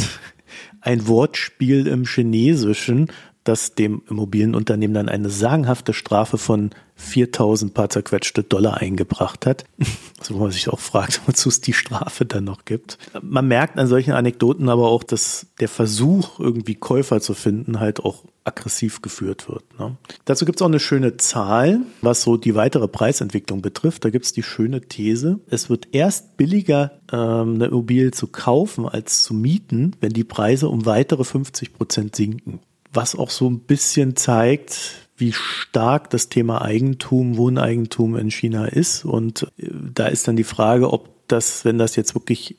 ein Wortspiel im Chinesischen, das dem Immobilienunternehmen dann eine sagenhafte Strafe von 4000 paar zerquetschte Dollar eingebracht hat. [LAUGHS] Also wo man sich auch fragt, [LAUGHS] wozu es die Strafe dann noch gibt. Man merkt an solchen Anekdoten aber auch, dass der Versuch, irgendwie Käufer zu finden, halt auch aggressiv geführt wird. Ne? Dazu gibt es auch eine schöne Zahl, was so die weitere Preisentwicklung betrifft. Da gibt es die schöne These, es wird erst billiger, ähm, eine Immobilie zu kaufen als zu mieten, wenn die Preise um weitere 50 Prozent sinken. Was auch so ein bisschen zeigt, wie stark das Thema Eigentum, Wohneigentum in China ist. Und äh, da ist dann die Frage, ob das, wenn das jetzt wirklich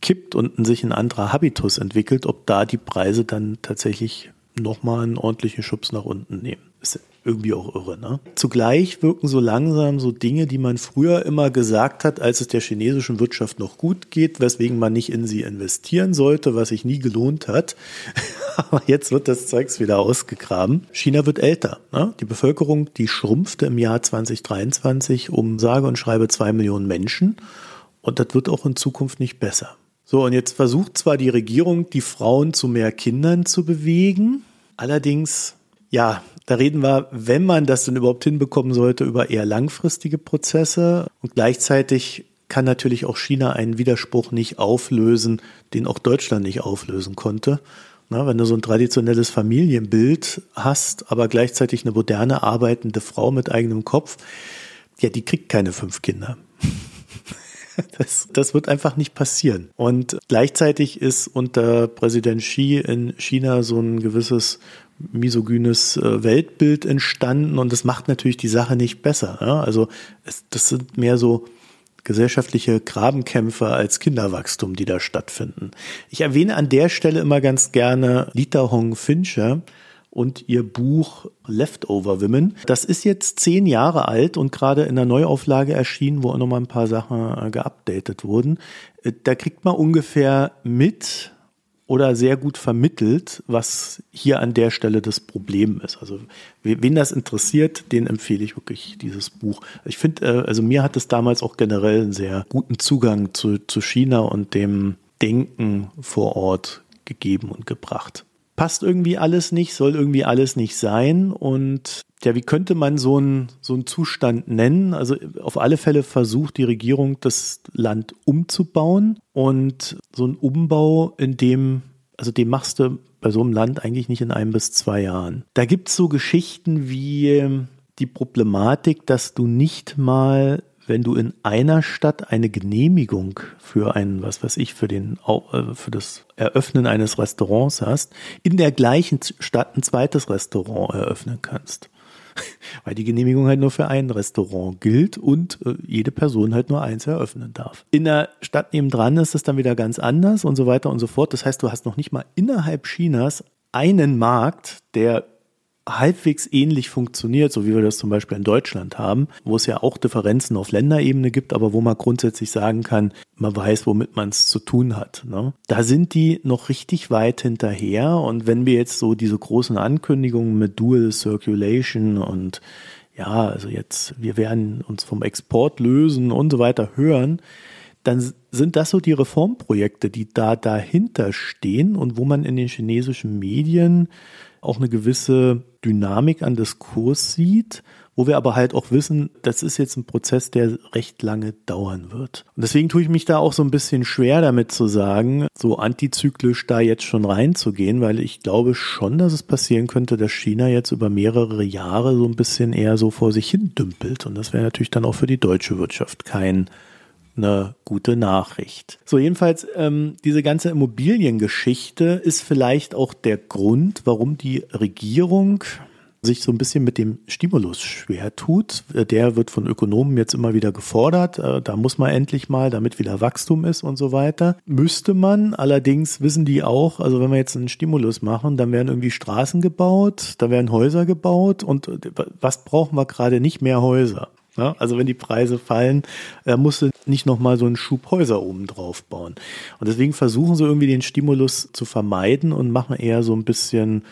kippt und sich ein anderer Habitus entwickelt, ob da die Preise dann tatsächlich nochmal einen ordentlichen Schubs nach unten nehmen. Ist irgendwie auch irre, ne? Zugleich wirken so langsam so Dinge, die man früher immer gesagt hat, als es der chinesischen Wirtschaft noch gut geht, weswegen man nicht in sie investieren sollte, was sich nie gelohnt hat. [LAUGHS] Aber jetzt wird das Zeugs wieder ausgegraben. China wird älter. Ne? Die Bevölkerung, die schrumpfte im Jahr 2023 um sage und schreibe zwei Millionen Menschen. Und das wird auch in Zukunft nicht besser. So, und jetzt versucht zwar die Regierung, die Frauen zu mehr Kindern zu bewegen, allerdings, ja, da reden wir, wenn man das denn überhaupt hinbekommen sollte, über eher langfristige Prozesse und gleichzeitig kann natürlich auch China einen Widerspruch nicht auflösen, den auch Deutschland nicht auflösen konnte. Na, wenn du so ein traditionelles Familienbild hast, aber gleichzeitig eine moderne arbeitende Frau mit eigenem Kopf, ja, die kriegt keine fünf Kinder. [LAUGHS] Das, das wird einfach nicht passieren. Und gleichzeitig ist unter Präsident Xi in China so ein gewisses misogynes äh, Weltbild entstanden und das macht natürlich die Sache nicht besser. Also es, das sind mehr so gesellschaftliche Grabenkämpfe als Kinderwachstum, die da stattfinden. Ich erwähne an der Stelle immer ganz gerne Lita Hong Fincher und ihr Buch Leftover Women. Das ist jetzt zehn Jahre alt und gerade in der Neuauflage erschienen, wo auch nochmal ein paar Sachen äh, geupdatet wurden. Äh, da kriegt man ungefähr mit, oder sehr gut vermittelt, was hier an der Stelle das Problem ist. Also wen das interessiert, den empfehle ich wirklich dieses Buch. Ich finde, äh, also mir hat es damals auch generell einen sehr guten Zugang zu, zu China und dem Denken vor Ort gegeben und gebracht. Passt irgendwie alles nicht, soll irgendwie alles nicht sein und ja, wie könnte man so einen, so einen Zustand nennen? Also auf alle Fälle versucht die Regierung, das Land umzubauen und so ein Umbau, in dem, also den machst du bei so einem Land eigentlich nicht in ein bis zwei Jahren. Da gibt es so Geschichten wie die Problematik, dass du nicht mal wenn du in einer Stadt eine Genehmigung für einen, was weiß ich, für den, äh, für das Eröffnen eines Restaurants hast, in der gleichen Stadt ein zweites Restaurant eröffnen kannst. [LAUGHS] weil die Genehmigung halt nur für ein Restaurant gilt und äh, jede Person halt nur eins eröffnen darf. In der Stadt nebendran ist es dann wieder ganz anders und so weiter und so fort. Das heißt, du hast noch nicht mal innerhalb Chinas einen Markt, der halbwegs ähnlich funktioniert, so wie wir das zum Beispiel in Deutschland haben, wo es ja auch Differenzen auf Länderebene gibt, aber wo man grundsätzlich sagen kann, man weiß, womit man es zu tun hat. Ne? Da sind die noch richtig weit hinterher und wenn wir jetzt so diese großen Ankündigungen mit Dual Circulation und ja, also jetzt, wir werden uns vom Export lösen und so weiter hören, dann sind das so die Reformprojekte, die da dahinter stehen und wo man in den chinesischen Medien auch eine gewisse Dynamik an Diskurs sieht, wo wir aber halt auch wissen, das ist jetzt ein Prozess, der recht lange dauern wird. Und deswegen tue ich mich da auch so ein bisschen schwer damit zu sagen, so antizyklisch da jetzt schon reinzugehen, weil ich glaube schon, dass es passieren könnte, dass China jetzt über mehrere Jahre so ein bisschen eher so vor sich hin dümpelt. Und das wäre natürlich dann auch für die deutsche Wirtschaft kein eine gute Nachricht. So, jedenfalls, ähm, diese ganze Immobiliengeschichte ist vielleicht auch der Grund, warum die Regierung sich so ein bisschen mit dem Stimulus schwer tut. Der wird von Ökonomen jetzt immer wieder gefordert. Äh, da muss man endlich mal, damit wieder Wachstum ist und so weiter. Müsste man, allerdings wissen die auch, also wenn wir jetzt einen Stimulus machen, dann werden irgendwie Straßen gebaut, da werden Häuser gebaut und äh, was brauchen wir gerade nicht mehr Häuser? Ja, also wenn die Preise fallen, äh, musst du nicht nochmal so einen Schub Häuser oben drauf bauen. Und deswegen versuchen sie irgendwie den Stimulus zu vermeiden und machen eher so ein bisschen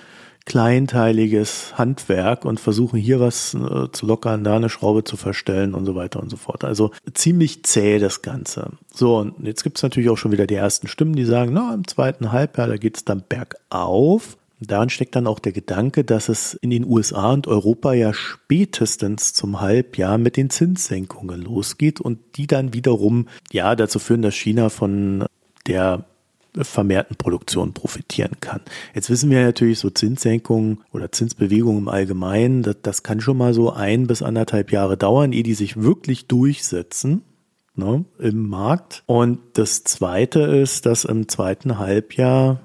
kleinteiliges Handwerk und versuchen hier was äh, zu lockern, da eine Schraube zu verstellen und so weiter und so fort. Also ziemlich zäh das Ganze. So, und jetzt gibt es natürlich auch schon wieder die ersten Stimmen, die sagen, na, im zweiten Halbjahr, da geht es dann bergauf. Darin steckt dann auch der Gedanke, dass es in den USA und Europa ja spätestens zum Halbjahr mit den Zinssenkungen losgeht und die dann wiederum ja dazu führen, dass China von der vermehrten Produktion profitieren kann. Jetzt wissen wir natürlich so Zinssenkungen oder Zinsbewegungen im Allgemeinen, das, das kann schon mal so ein bis anderthalb Jahre dauern, ehe die sich wirklich durchsetzen. Ne, im Markt. Und das Zweite ist, dass im zweiten Halbjahr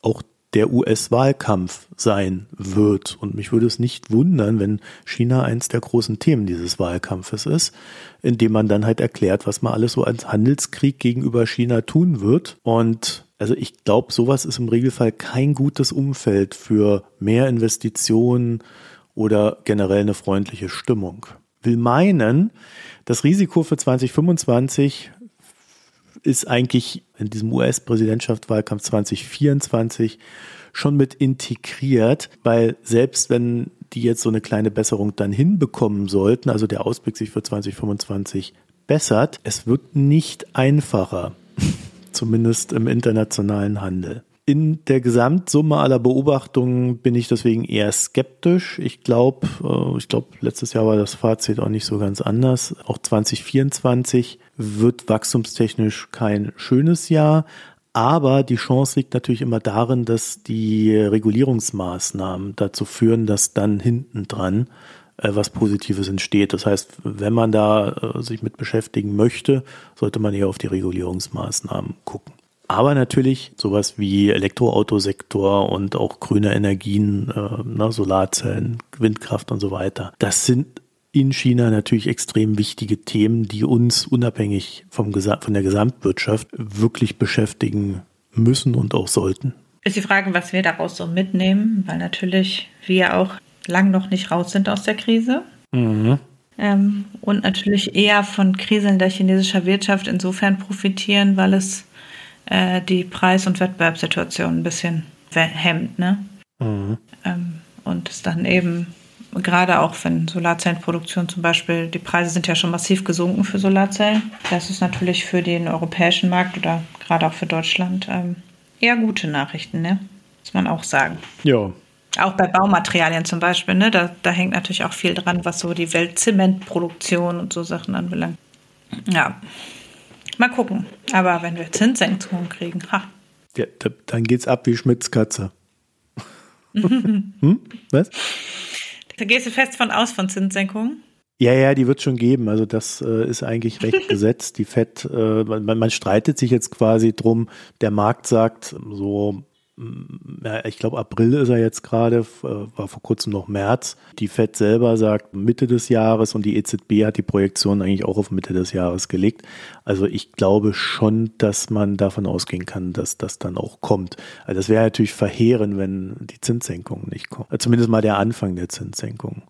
auch der US-Wahlkampf sein wird. Und mich würde es nicht wundern, wenn China eins der großen Themen dieses Wahlkampfes ist, indem man dann halt erklärt, was man alles so als Handelskrieg gegenüber China tun wird. Und also ich glaube, sowas ist im Regelfall kein gutes Umfeld für mehr Investitionen oder generell eine freundliche Stimmung. Will meinen, das Risiko für 2025 ist eigentlich in diesem US-Präsidentschaftswahlkampf 2024 schon mit integriert, weil selbst wenn die jetzt so eine kleine Besserung dann hinbekommen sollten, also der Ausblick sich für 2025 bessert, es wird nicht einfacher, [LAUGHS] zumindest im internationalen Handel. In der Gesamtsumme aller Beobachtungen bin ich deswegen eher skeptisch. Ich glaube, äh, ich glaube, letztes Jahr war das Fazit auch nicht so ganz anders. Auch 2024 wird wachstumstechnisch kein schönes Jahr. Aber die Chance liegt natürlich immer darin, dass die Regulierungsmaßnahmen dazu führen, dass dann hinten dran äh, was Positives entsteht. Das heißt, wenn man da äh, sich mit beschäftigen möchte, sollte man eher auf die Regulierungsmaßnahmen gucken. Aber natürlich sowas wie Elektroautosektor und auch grüne Energien, äh, ne, Solarzellen, Windkraft und so weiter. Das sind in China natürlich extrem wichtige Themen, die uns unabhängig vom, von der Gesamtwirtschaft wirklich beschäftigen müssen und auch sollten.
Ist die Frage, was wir daraus so mitnehmen, weil natürlich wir auch lang noch nicht raus sind aus der Krise. Mhm. Ähm, und natürlich eher von kriselnder chinesischer Wirtschaft insofern profitieren, weil es äh, die Preis- und Wettbewerbssituation ein bisschen hemmt. Ne? Mhm. Ähm, und es dann eben, gerade auch wenn Solarzellenproduktion zum Beispiel, die Preise sind ja schon massiv gesunken für Solarzellen. Das ist natürlich für den europäischen Markt oder gerade auch für Deutschland ähm, eher gute Nachrichten, ne? muss man auch sagen.
Ja.
Auch bei Baumaterialien zum Beispiel, ne? da, da hängt natürlich auch viel dran, was so die Weltzementproduktion und so Sachen anbelangt. Ja, Mal gucken. Aber wenn wir Zinssenkungen kriegen, ha.
Ja, da, dann geht's ab wie Schmitz Katze. [LAUGHS] hm?
Was? Da gehst du fest von aus von Zinssenkungen?
Ja, ja, die wird schon geben. Also das äh, ist eigentlich recht [LAUGHS] gesetzt. Die FED, äh, man, man, streitet sich jetzt quasi drum. Der Markt sagt so ich glaube, April ist er jetzt gerade, äh, war vor kurzem noch März. Die FED selber sagt Mitte des Jahres und die EZB hat die Projektion eigentlich auch auf Mitte des Jahres gelegt. Also ich glaube schon, dass man davon ausgehen kann, dass das dann auch kommt. Also das wäre natürlich verheerend, wenn die Zinssenkungen nicht kommen. Also zumindest mal der Anfang der Zinssenkungen.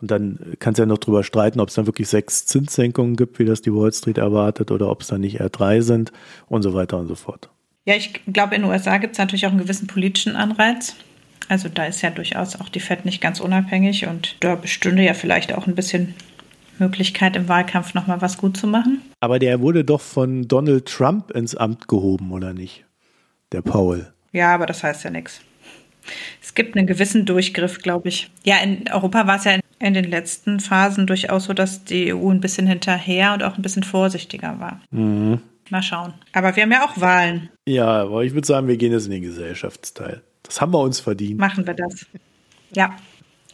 Und dann kannst du ja noch drüber streiten, ob es dann wirklich sechs Zinssenkungen gibt, wie das die Wall Street erwartet, oder ob es dann nicht eher drei sind und so weiter und so fort.
Ja, ich glaube, in den USA gibt es natürlich auch einen gewissen politischen Anreiz. Also da ist ja durchaus auch die FED nicht ganz unabhängig und da bestünde ja vielleicht auch ein bisschen Möglichkeit im Wahlkampf nochmal was gut zu machen.
Aber der wurde doch von Donald Trump ins Amt gehoben, oder nicht? Der Paul.
Ja, aber das heißt ja nichts. Es gibt einen gewissen Durchgriff, glaube ich. Ja, in Europa war es ja in den letzten Phasen durchaus so, dass die EU ein bisschen hinterher und auch ein bisschen vorsichtiger war. Mhm. Mal schauen. Aber wir haben ja auch Wahlen.
Ja, aber ich würde sagen, wir gehen jetzt in den Gesellschaftsteil. Das haben wir uns verdient.
Machen wir das. Ja.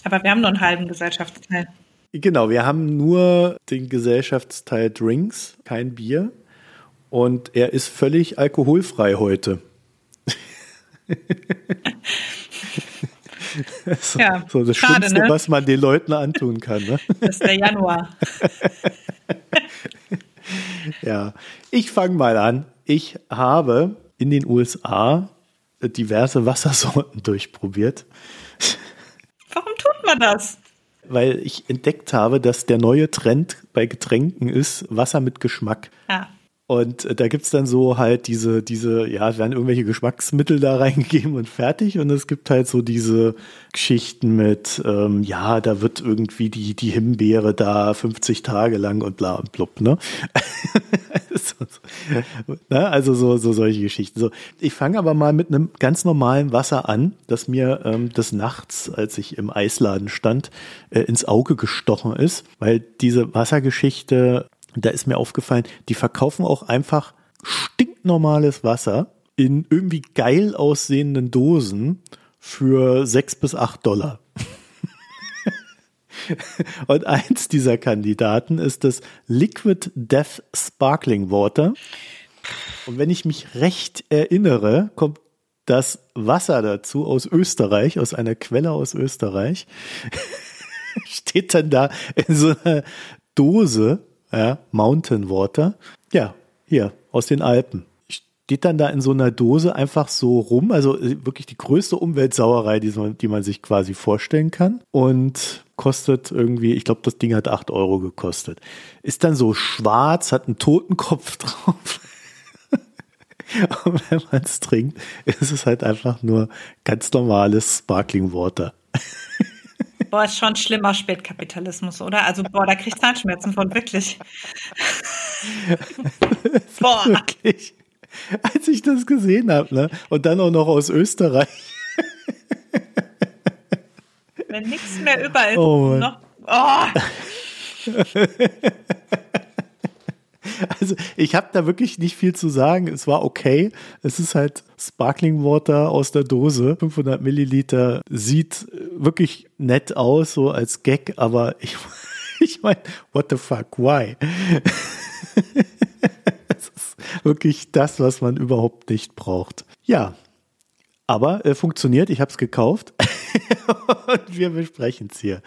Aber wir haben nur einen halben Gesellschaftsteil.
Genau, wir haben nur den Gesellschaftsteil Drinks, kein Bier. Und er ist völlig alkoholfrei heute. [LAUGHS] so, ja, so das schade, Schlimmste, ne? was man den Leuten antun kann. Ne?
Das ist der Januar. [LAUGHS]
ja, ich fange mal an. Ich habe in den USA diverse Wassersorten durchprobiert.
Warum tut man das?
Weil ich entdeckt habe, dass der neue Trend bei Getränken ist Wasser mit Geschmack.
Ja.
Und äh, da gibt's dann so halt diese, diese, ja, werden irgendwelche Geschmacksmittel da [LAUGHS] reingegeben und fertig. Und es gibt halt so diese Geschichten mit, ähm, ja, da wird irgendwie die, die Himbeere da 50 Tage lang und bla und blub, ne? [LAUGHS] so, so, ne? Also so, so solche Geschichten. So, ich fange aber mal mit einem ganz normalen Wasser an, das mir ähm, des Nachts, als ich im Eisladen stand, äh, ins Auge gestochen ist, weil diese Wassergeschichte da ist mir aufgefallen, die verkaufen auch einfach stinknormales Wasser in irgendwie geil aussehenden Dosen für sechs bis acht Dollar. [LAUGHS] Und eins dieser Kandidaten ist das Liquid Death Sparkling Water. Und wenn ich mich recht erinnere, kommt das Wasser dazu aus Österreich, aus einer Quelle aus Österreich. [LAUGHS] Steht dann da in so einer Dose ja, Mountain Water. Ja, hier aus den Alpen. Steht dann da in so einer Dose einfach so rum, also äh, wirklich die größte Umweltsauerei, die, so, die man sich quasi vorstellen kann. Und kostet irgendwie, ich glaube, das Ding hat acht Euro gekostet. Ist dann so schwarz, hat einen Totenkopf [LAUGHS] drauf. Und wenn man es trinkt, ist es halt einfach nur ganz normales Sparkling Water.
Boah, ist schon schlimmer Spätkapitalismus, oder? Also, boah, da krieg ich Zahnschmerzen von, wirklich. [LAUGHS]
boah. [LAUGHS] Wirklich. Als ich das gesehen habe, ne? Und dann auch noch aus Österreich.
Wenn nichts mehr über ist, oh, noch. Oh. [LAUGHS] [LAUGHS]
Also ich habe da wirklich nicht viel zu sagen. Es war okay. Es ist halt Sparkling Water aus der Dose, 500 Milliliter. Sieht wirklich nett aus, so als Gag, aber ich, [LAUGHS] ich meine, what the fuck, why? [LAUGHS] es, ist, wirklich das, was man überhaupt nicht braucht. Ja, aber äh, funktioniert. Ich habe es gekauft und wir besprechen es hier.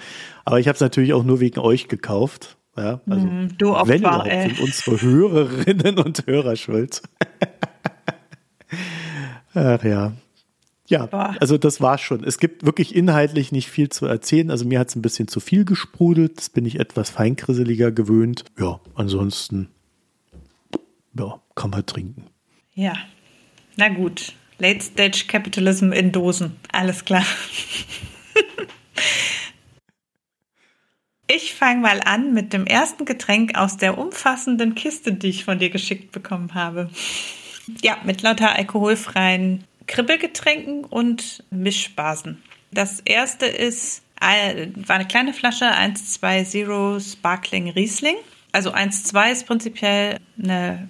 Aber ich habe es natürlich auch nur wegen euch gekauft. Ja, also
Mm, du Opfer,
wenn überhaupt,
ey.
sind unsere Hörerinnen und Hörer schuld. [LAUGHS] Ach ja. Ja,
Boah.
also das war's schon. Es gibt wirklich inhaltlich nicht viel zu erzählen. Also mir hat es ein bisschen zu viel gesprudelt. Das bin ich etwas feinkrisseliger gewöhnt. Ja, ansonsten, ja, kann man trinken.
Ja, na gut. Late Stage Capitalism in Dosen. Alles klar. [LAUGHS] Ich fange mal an mit dem ersten Getränk aus der umfassenden Kiste, die ich von dir geschickt bekommen habe. Ja, mit lauter alkoholfreien Kribbelgetränken und Mischbasen. Das erste ist, äh, war eine kleine Flasche 120 Sparkling Riesling. Also 1,2 ist prinzipiell eine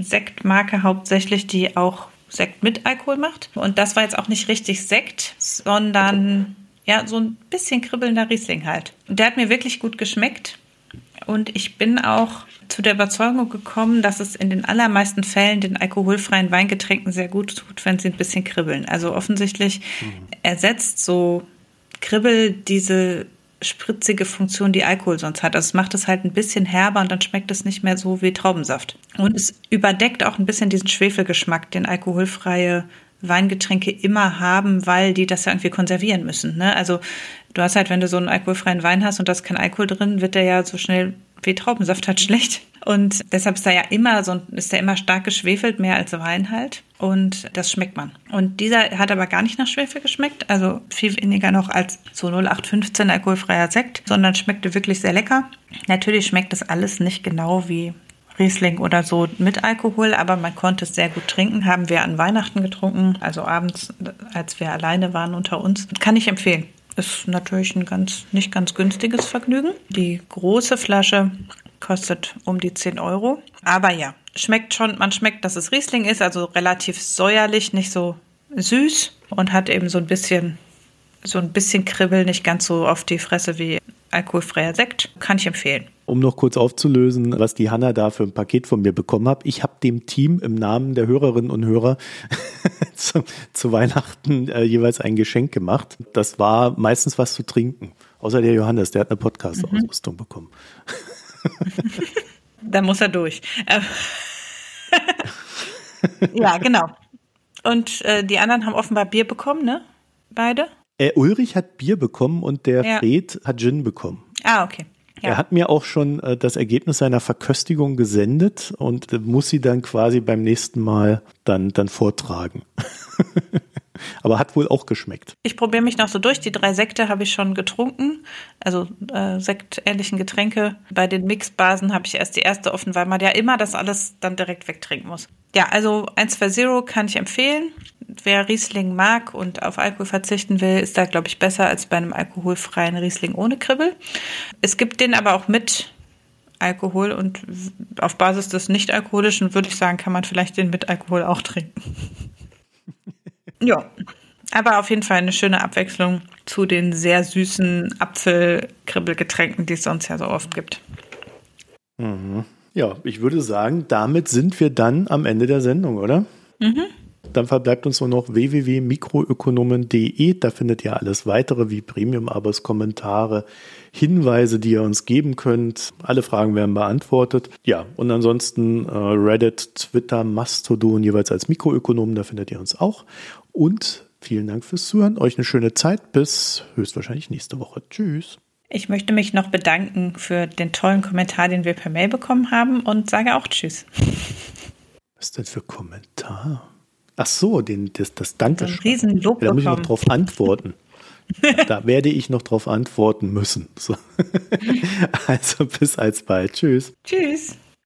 Sektmarke hauptsächlich, die auch Sekt mit Alkohol macht. Und das war jetzt auch nicht richtig Sekt, sondern ja, so ein bisschen kribbelnder Riesling halt. Und der hat mir wirklich gut geschmeckt. Und ich bin auch zu der Überzeugung gekommen, dass es in den allermeisten Fällen den alkoholfreien Weingetränken sehr gut tut, wenn sie ein bisschen kribbeln. Also offensichtlich ersetzt so Kribbel diese spritzige Funktion, die Alkohol sonst hat. Also es macht es halt ein bisschen herber und dann schmeckt es nicht mehr so wie Traubensaft. Und es überdeckt auch ein bisschen diesen Schwefelgeschmack, den alkoholfreie Weingetränke immer haben, weil die das ja irgendwie konservieren müssen. Ne? Also du hast halt, wenn du so einen alkoholfreien Wein hast und da ist kein Alkohol drin, wird der ja so schnell wie Traubensaft halt [LAUGHS] schlecht. Und deshalb ist da ja immer so, ist der immer stark geschwefelt, mehr als Wein halt. Und das schmeckt man. Und dieser hat aber gar nicht nach Schwefel geschmeckt, also viel weniger noch als so 0815 alkoholfreier Sekt, sondern schmeckte wirklich sehr lecker. Natürlich schmeckt das alles nicht genau wie Riesling oder so mit Alkohol, aber man konnte es sehr gut trinken. Haben wir an Weihnachten getrunken, also abends, als wir alleine waren unter uns. Kann ich empfehlen. Ist natürlich ein ganz, nicht ganz günstiges Vergnügen. Die große Flasche kostet um die 10 Euro. Aber ja, schmeckt schon, man schmeckt, dass es Riesling ist, also relativ säuerlich, nicht so süß und hat eben so ein bisschen, so ein bisschen Kribbel, nicht ganz so auf die Fresse wie alkoholfreier Sekt. Kann ich empfehlen.
Um noch kurz aufzulösen, was die Hanna da für ein Paket von mir bekommen hat. Ich habe dem Team im Namen der Hörerinnen und Hörer [LAUGHS] zu, zu Weihnachten äh, jeweils ein Geschenk gemacht. Das war meistens was zu trinken. Außer der Johannes, der hat eine Podcast-Ausrüstung mhm. bekommen. [LAUGHS]
da muss er durch. [LAUGHS] Ja, genau. Und äh, die anderen haben offenbar Bier bekommen, ne? Beide?
Äh, Ulrich hat Bier bekommen und der ja. Fred hat Gin bekommen.
Ah, okay.
Ja. Er hat mir auch schon äh, das Ergebnis seiner Verköstigung gesendet und äh, muss sie dann quasi beim nächsten Mal dann, dann vortragen. [LAUGHS] Aber hat wohl auch geschmeckt.
Ich probiere mich noch so durch. Die drei Sekte habe ich schon getrunken, also äh, sektähnlichen Getränke. Bei den Mixbasen habe ich erst die erste offen, weil man ja immer das alles dann direkt wegtrinken muss. Ja, also 120 kann ich empfehlen. Wer Riesling mag und auf Alkohol verzichten will, ist da, glaube ich, besser als bei einem alkoholfreien Riesling ohne Kribbel. Es gibt den aber auch mit Alkohol und auf Basis des nicht-alkoholischen würde ich sagen, kann man vielleicht den mit Alkohol auch trinken. [LAUGHS] ja, aber auf jeden Fall eine schöne Abwechslung zu den sehr süßen Apfelkribbelgetränken, die es sonst ja so oft gibt.
Mhm. Ja, ich würde sagen, damit sind wir dann am Ende der Sendung, oder?
Mhm.
Dann verbleibt uns nur noch www.mikroökonomen.de. Da findet ihr alles weitere wie Premium-Abos, Kommentare, Hinweise, die ihr uns geben könnt. Alle Fragen werden beantwortet. Ja, und ansonsten äh, Reddit, Twitter, Mastodon jeweils als Mikroökonomen. Da findet ihr uns auch. Und vielen Dank fürs Zuhören. Euch eine schöne Zeit. Bis höchstwahrscheinlich nächste Woche. Tschüss.
Ich möchte mich noch bedanken für den tollen Kommentar, den wir per Mail bekommen haben und sage auch Tschüss.
Was ist denn für Kommentar? Ach so, den, das, das Dankeschön.
Ein Riesenlob
Da muss ich noch drauf antworten. [LAUGHS] da werde ich noch drauf antworten müssen. So. [LAUGHS] Also bis alsbald. Tschüss.
Tschüss.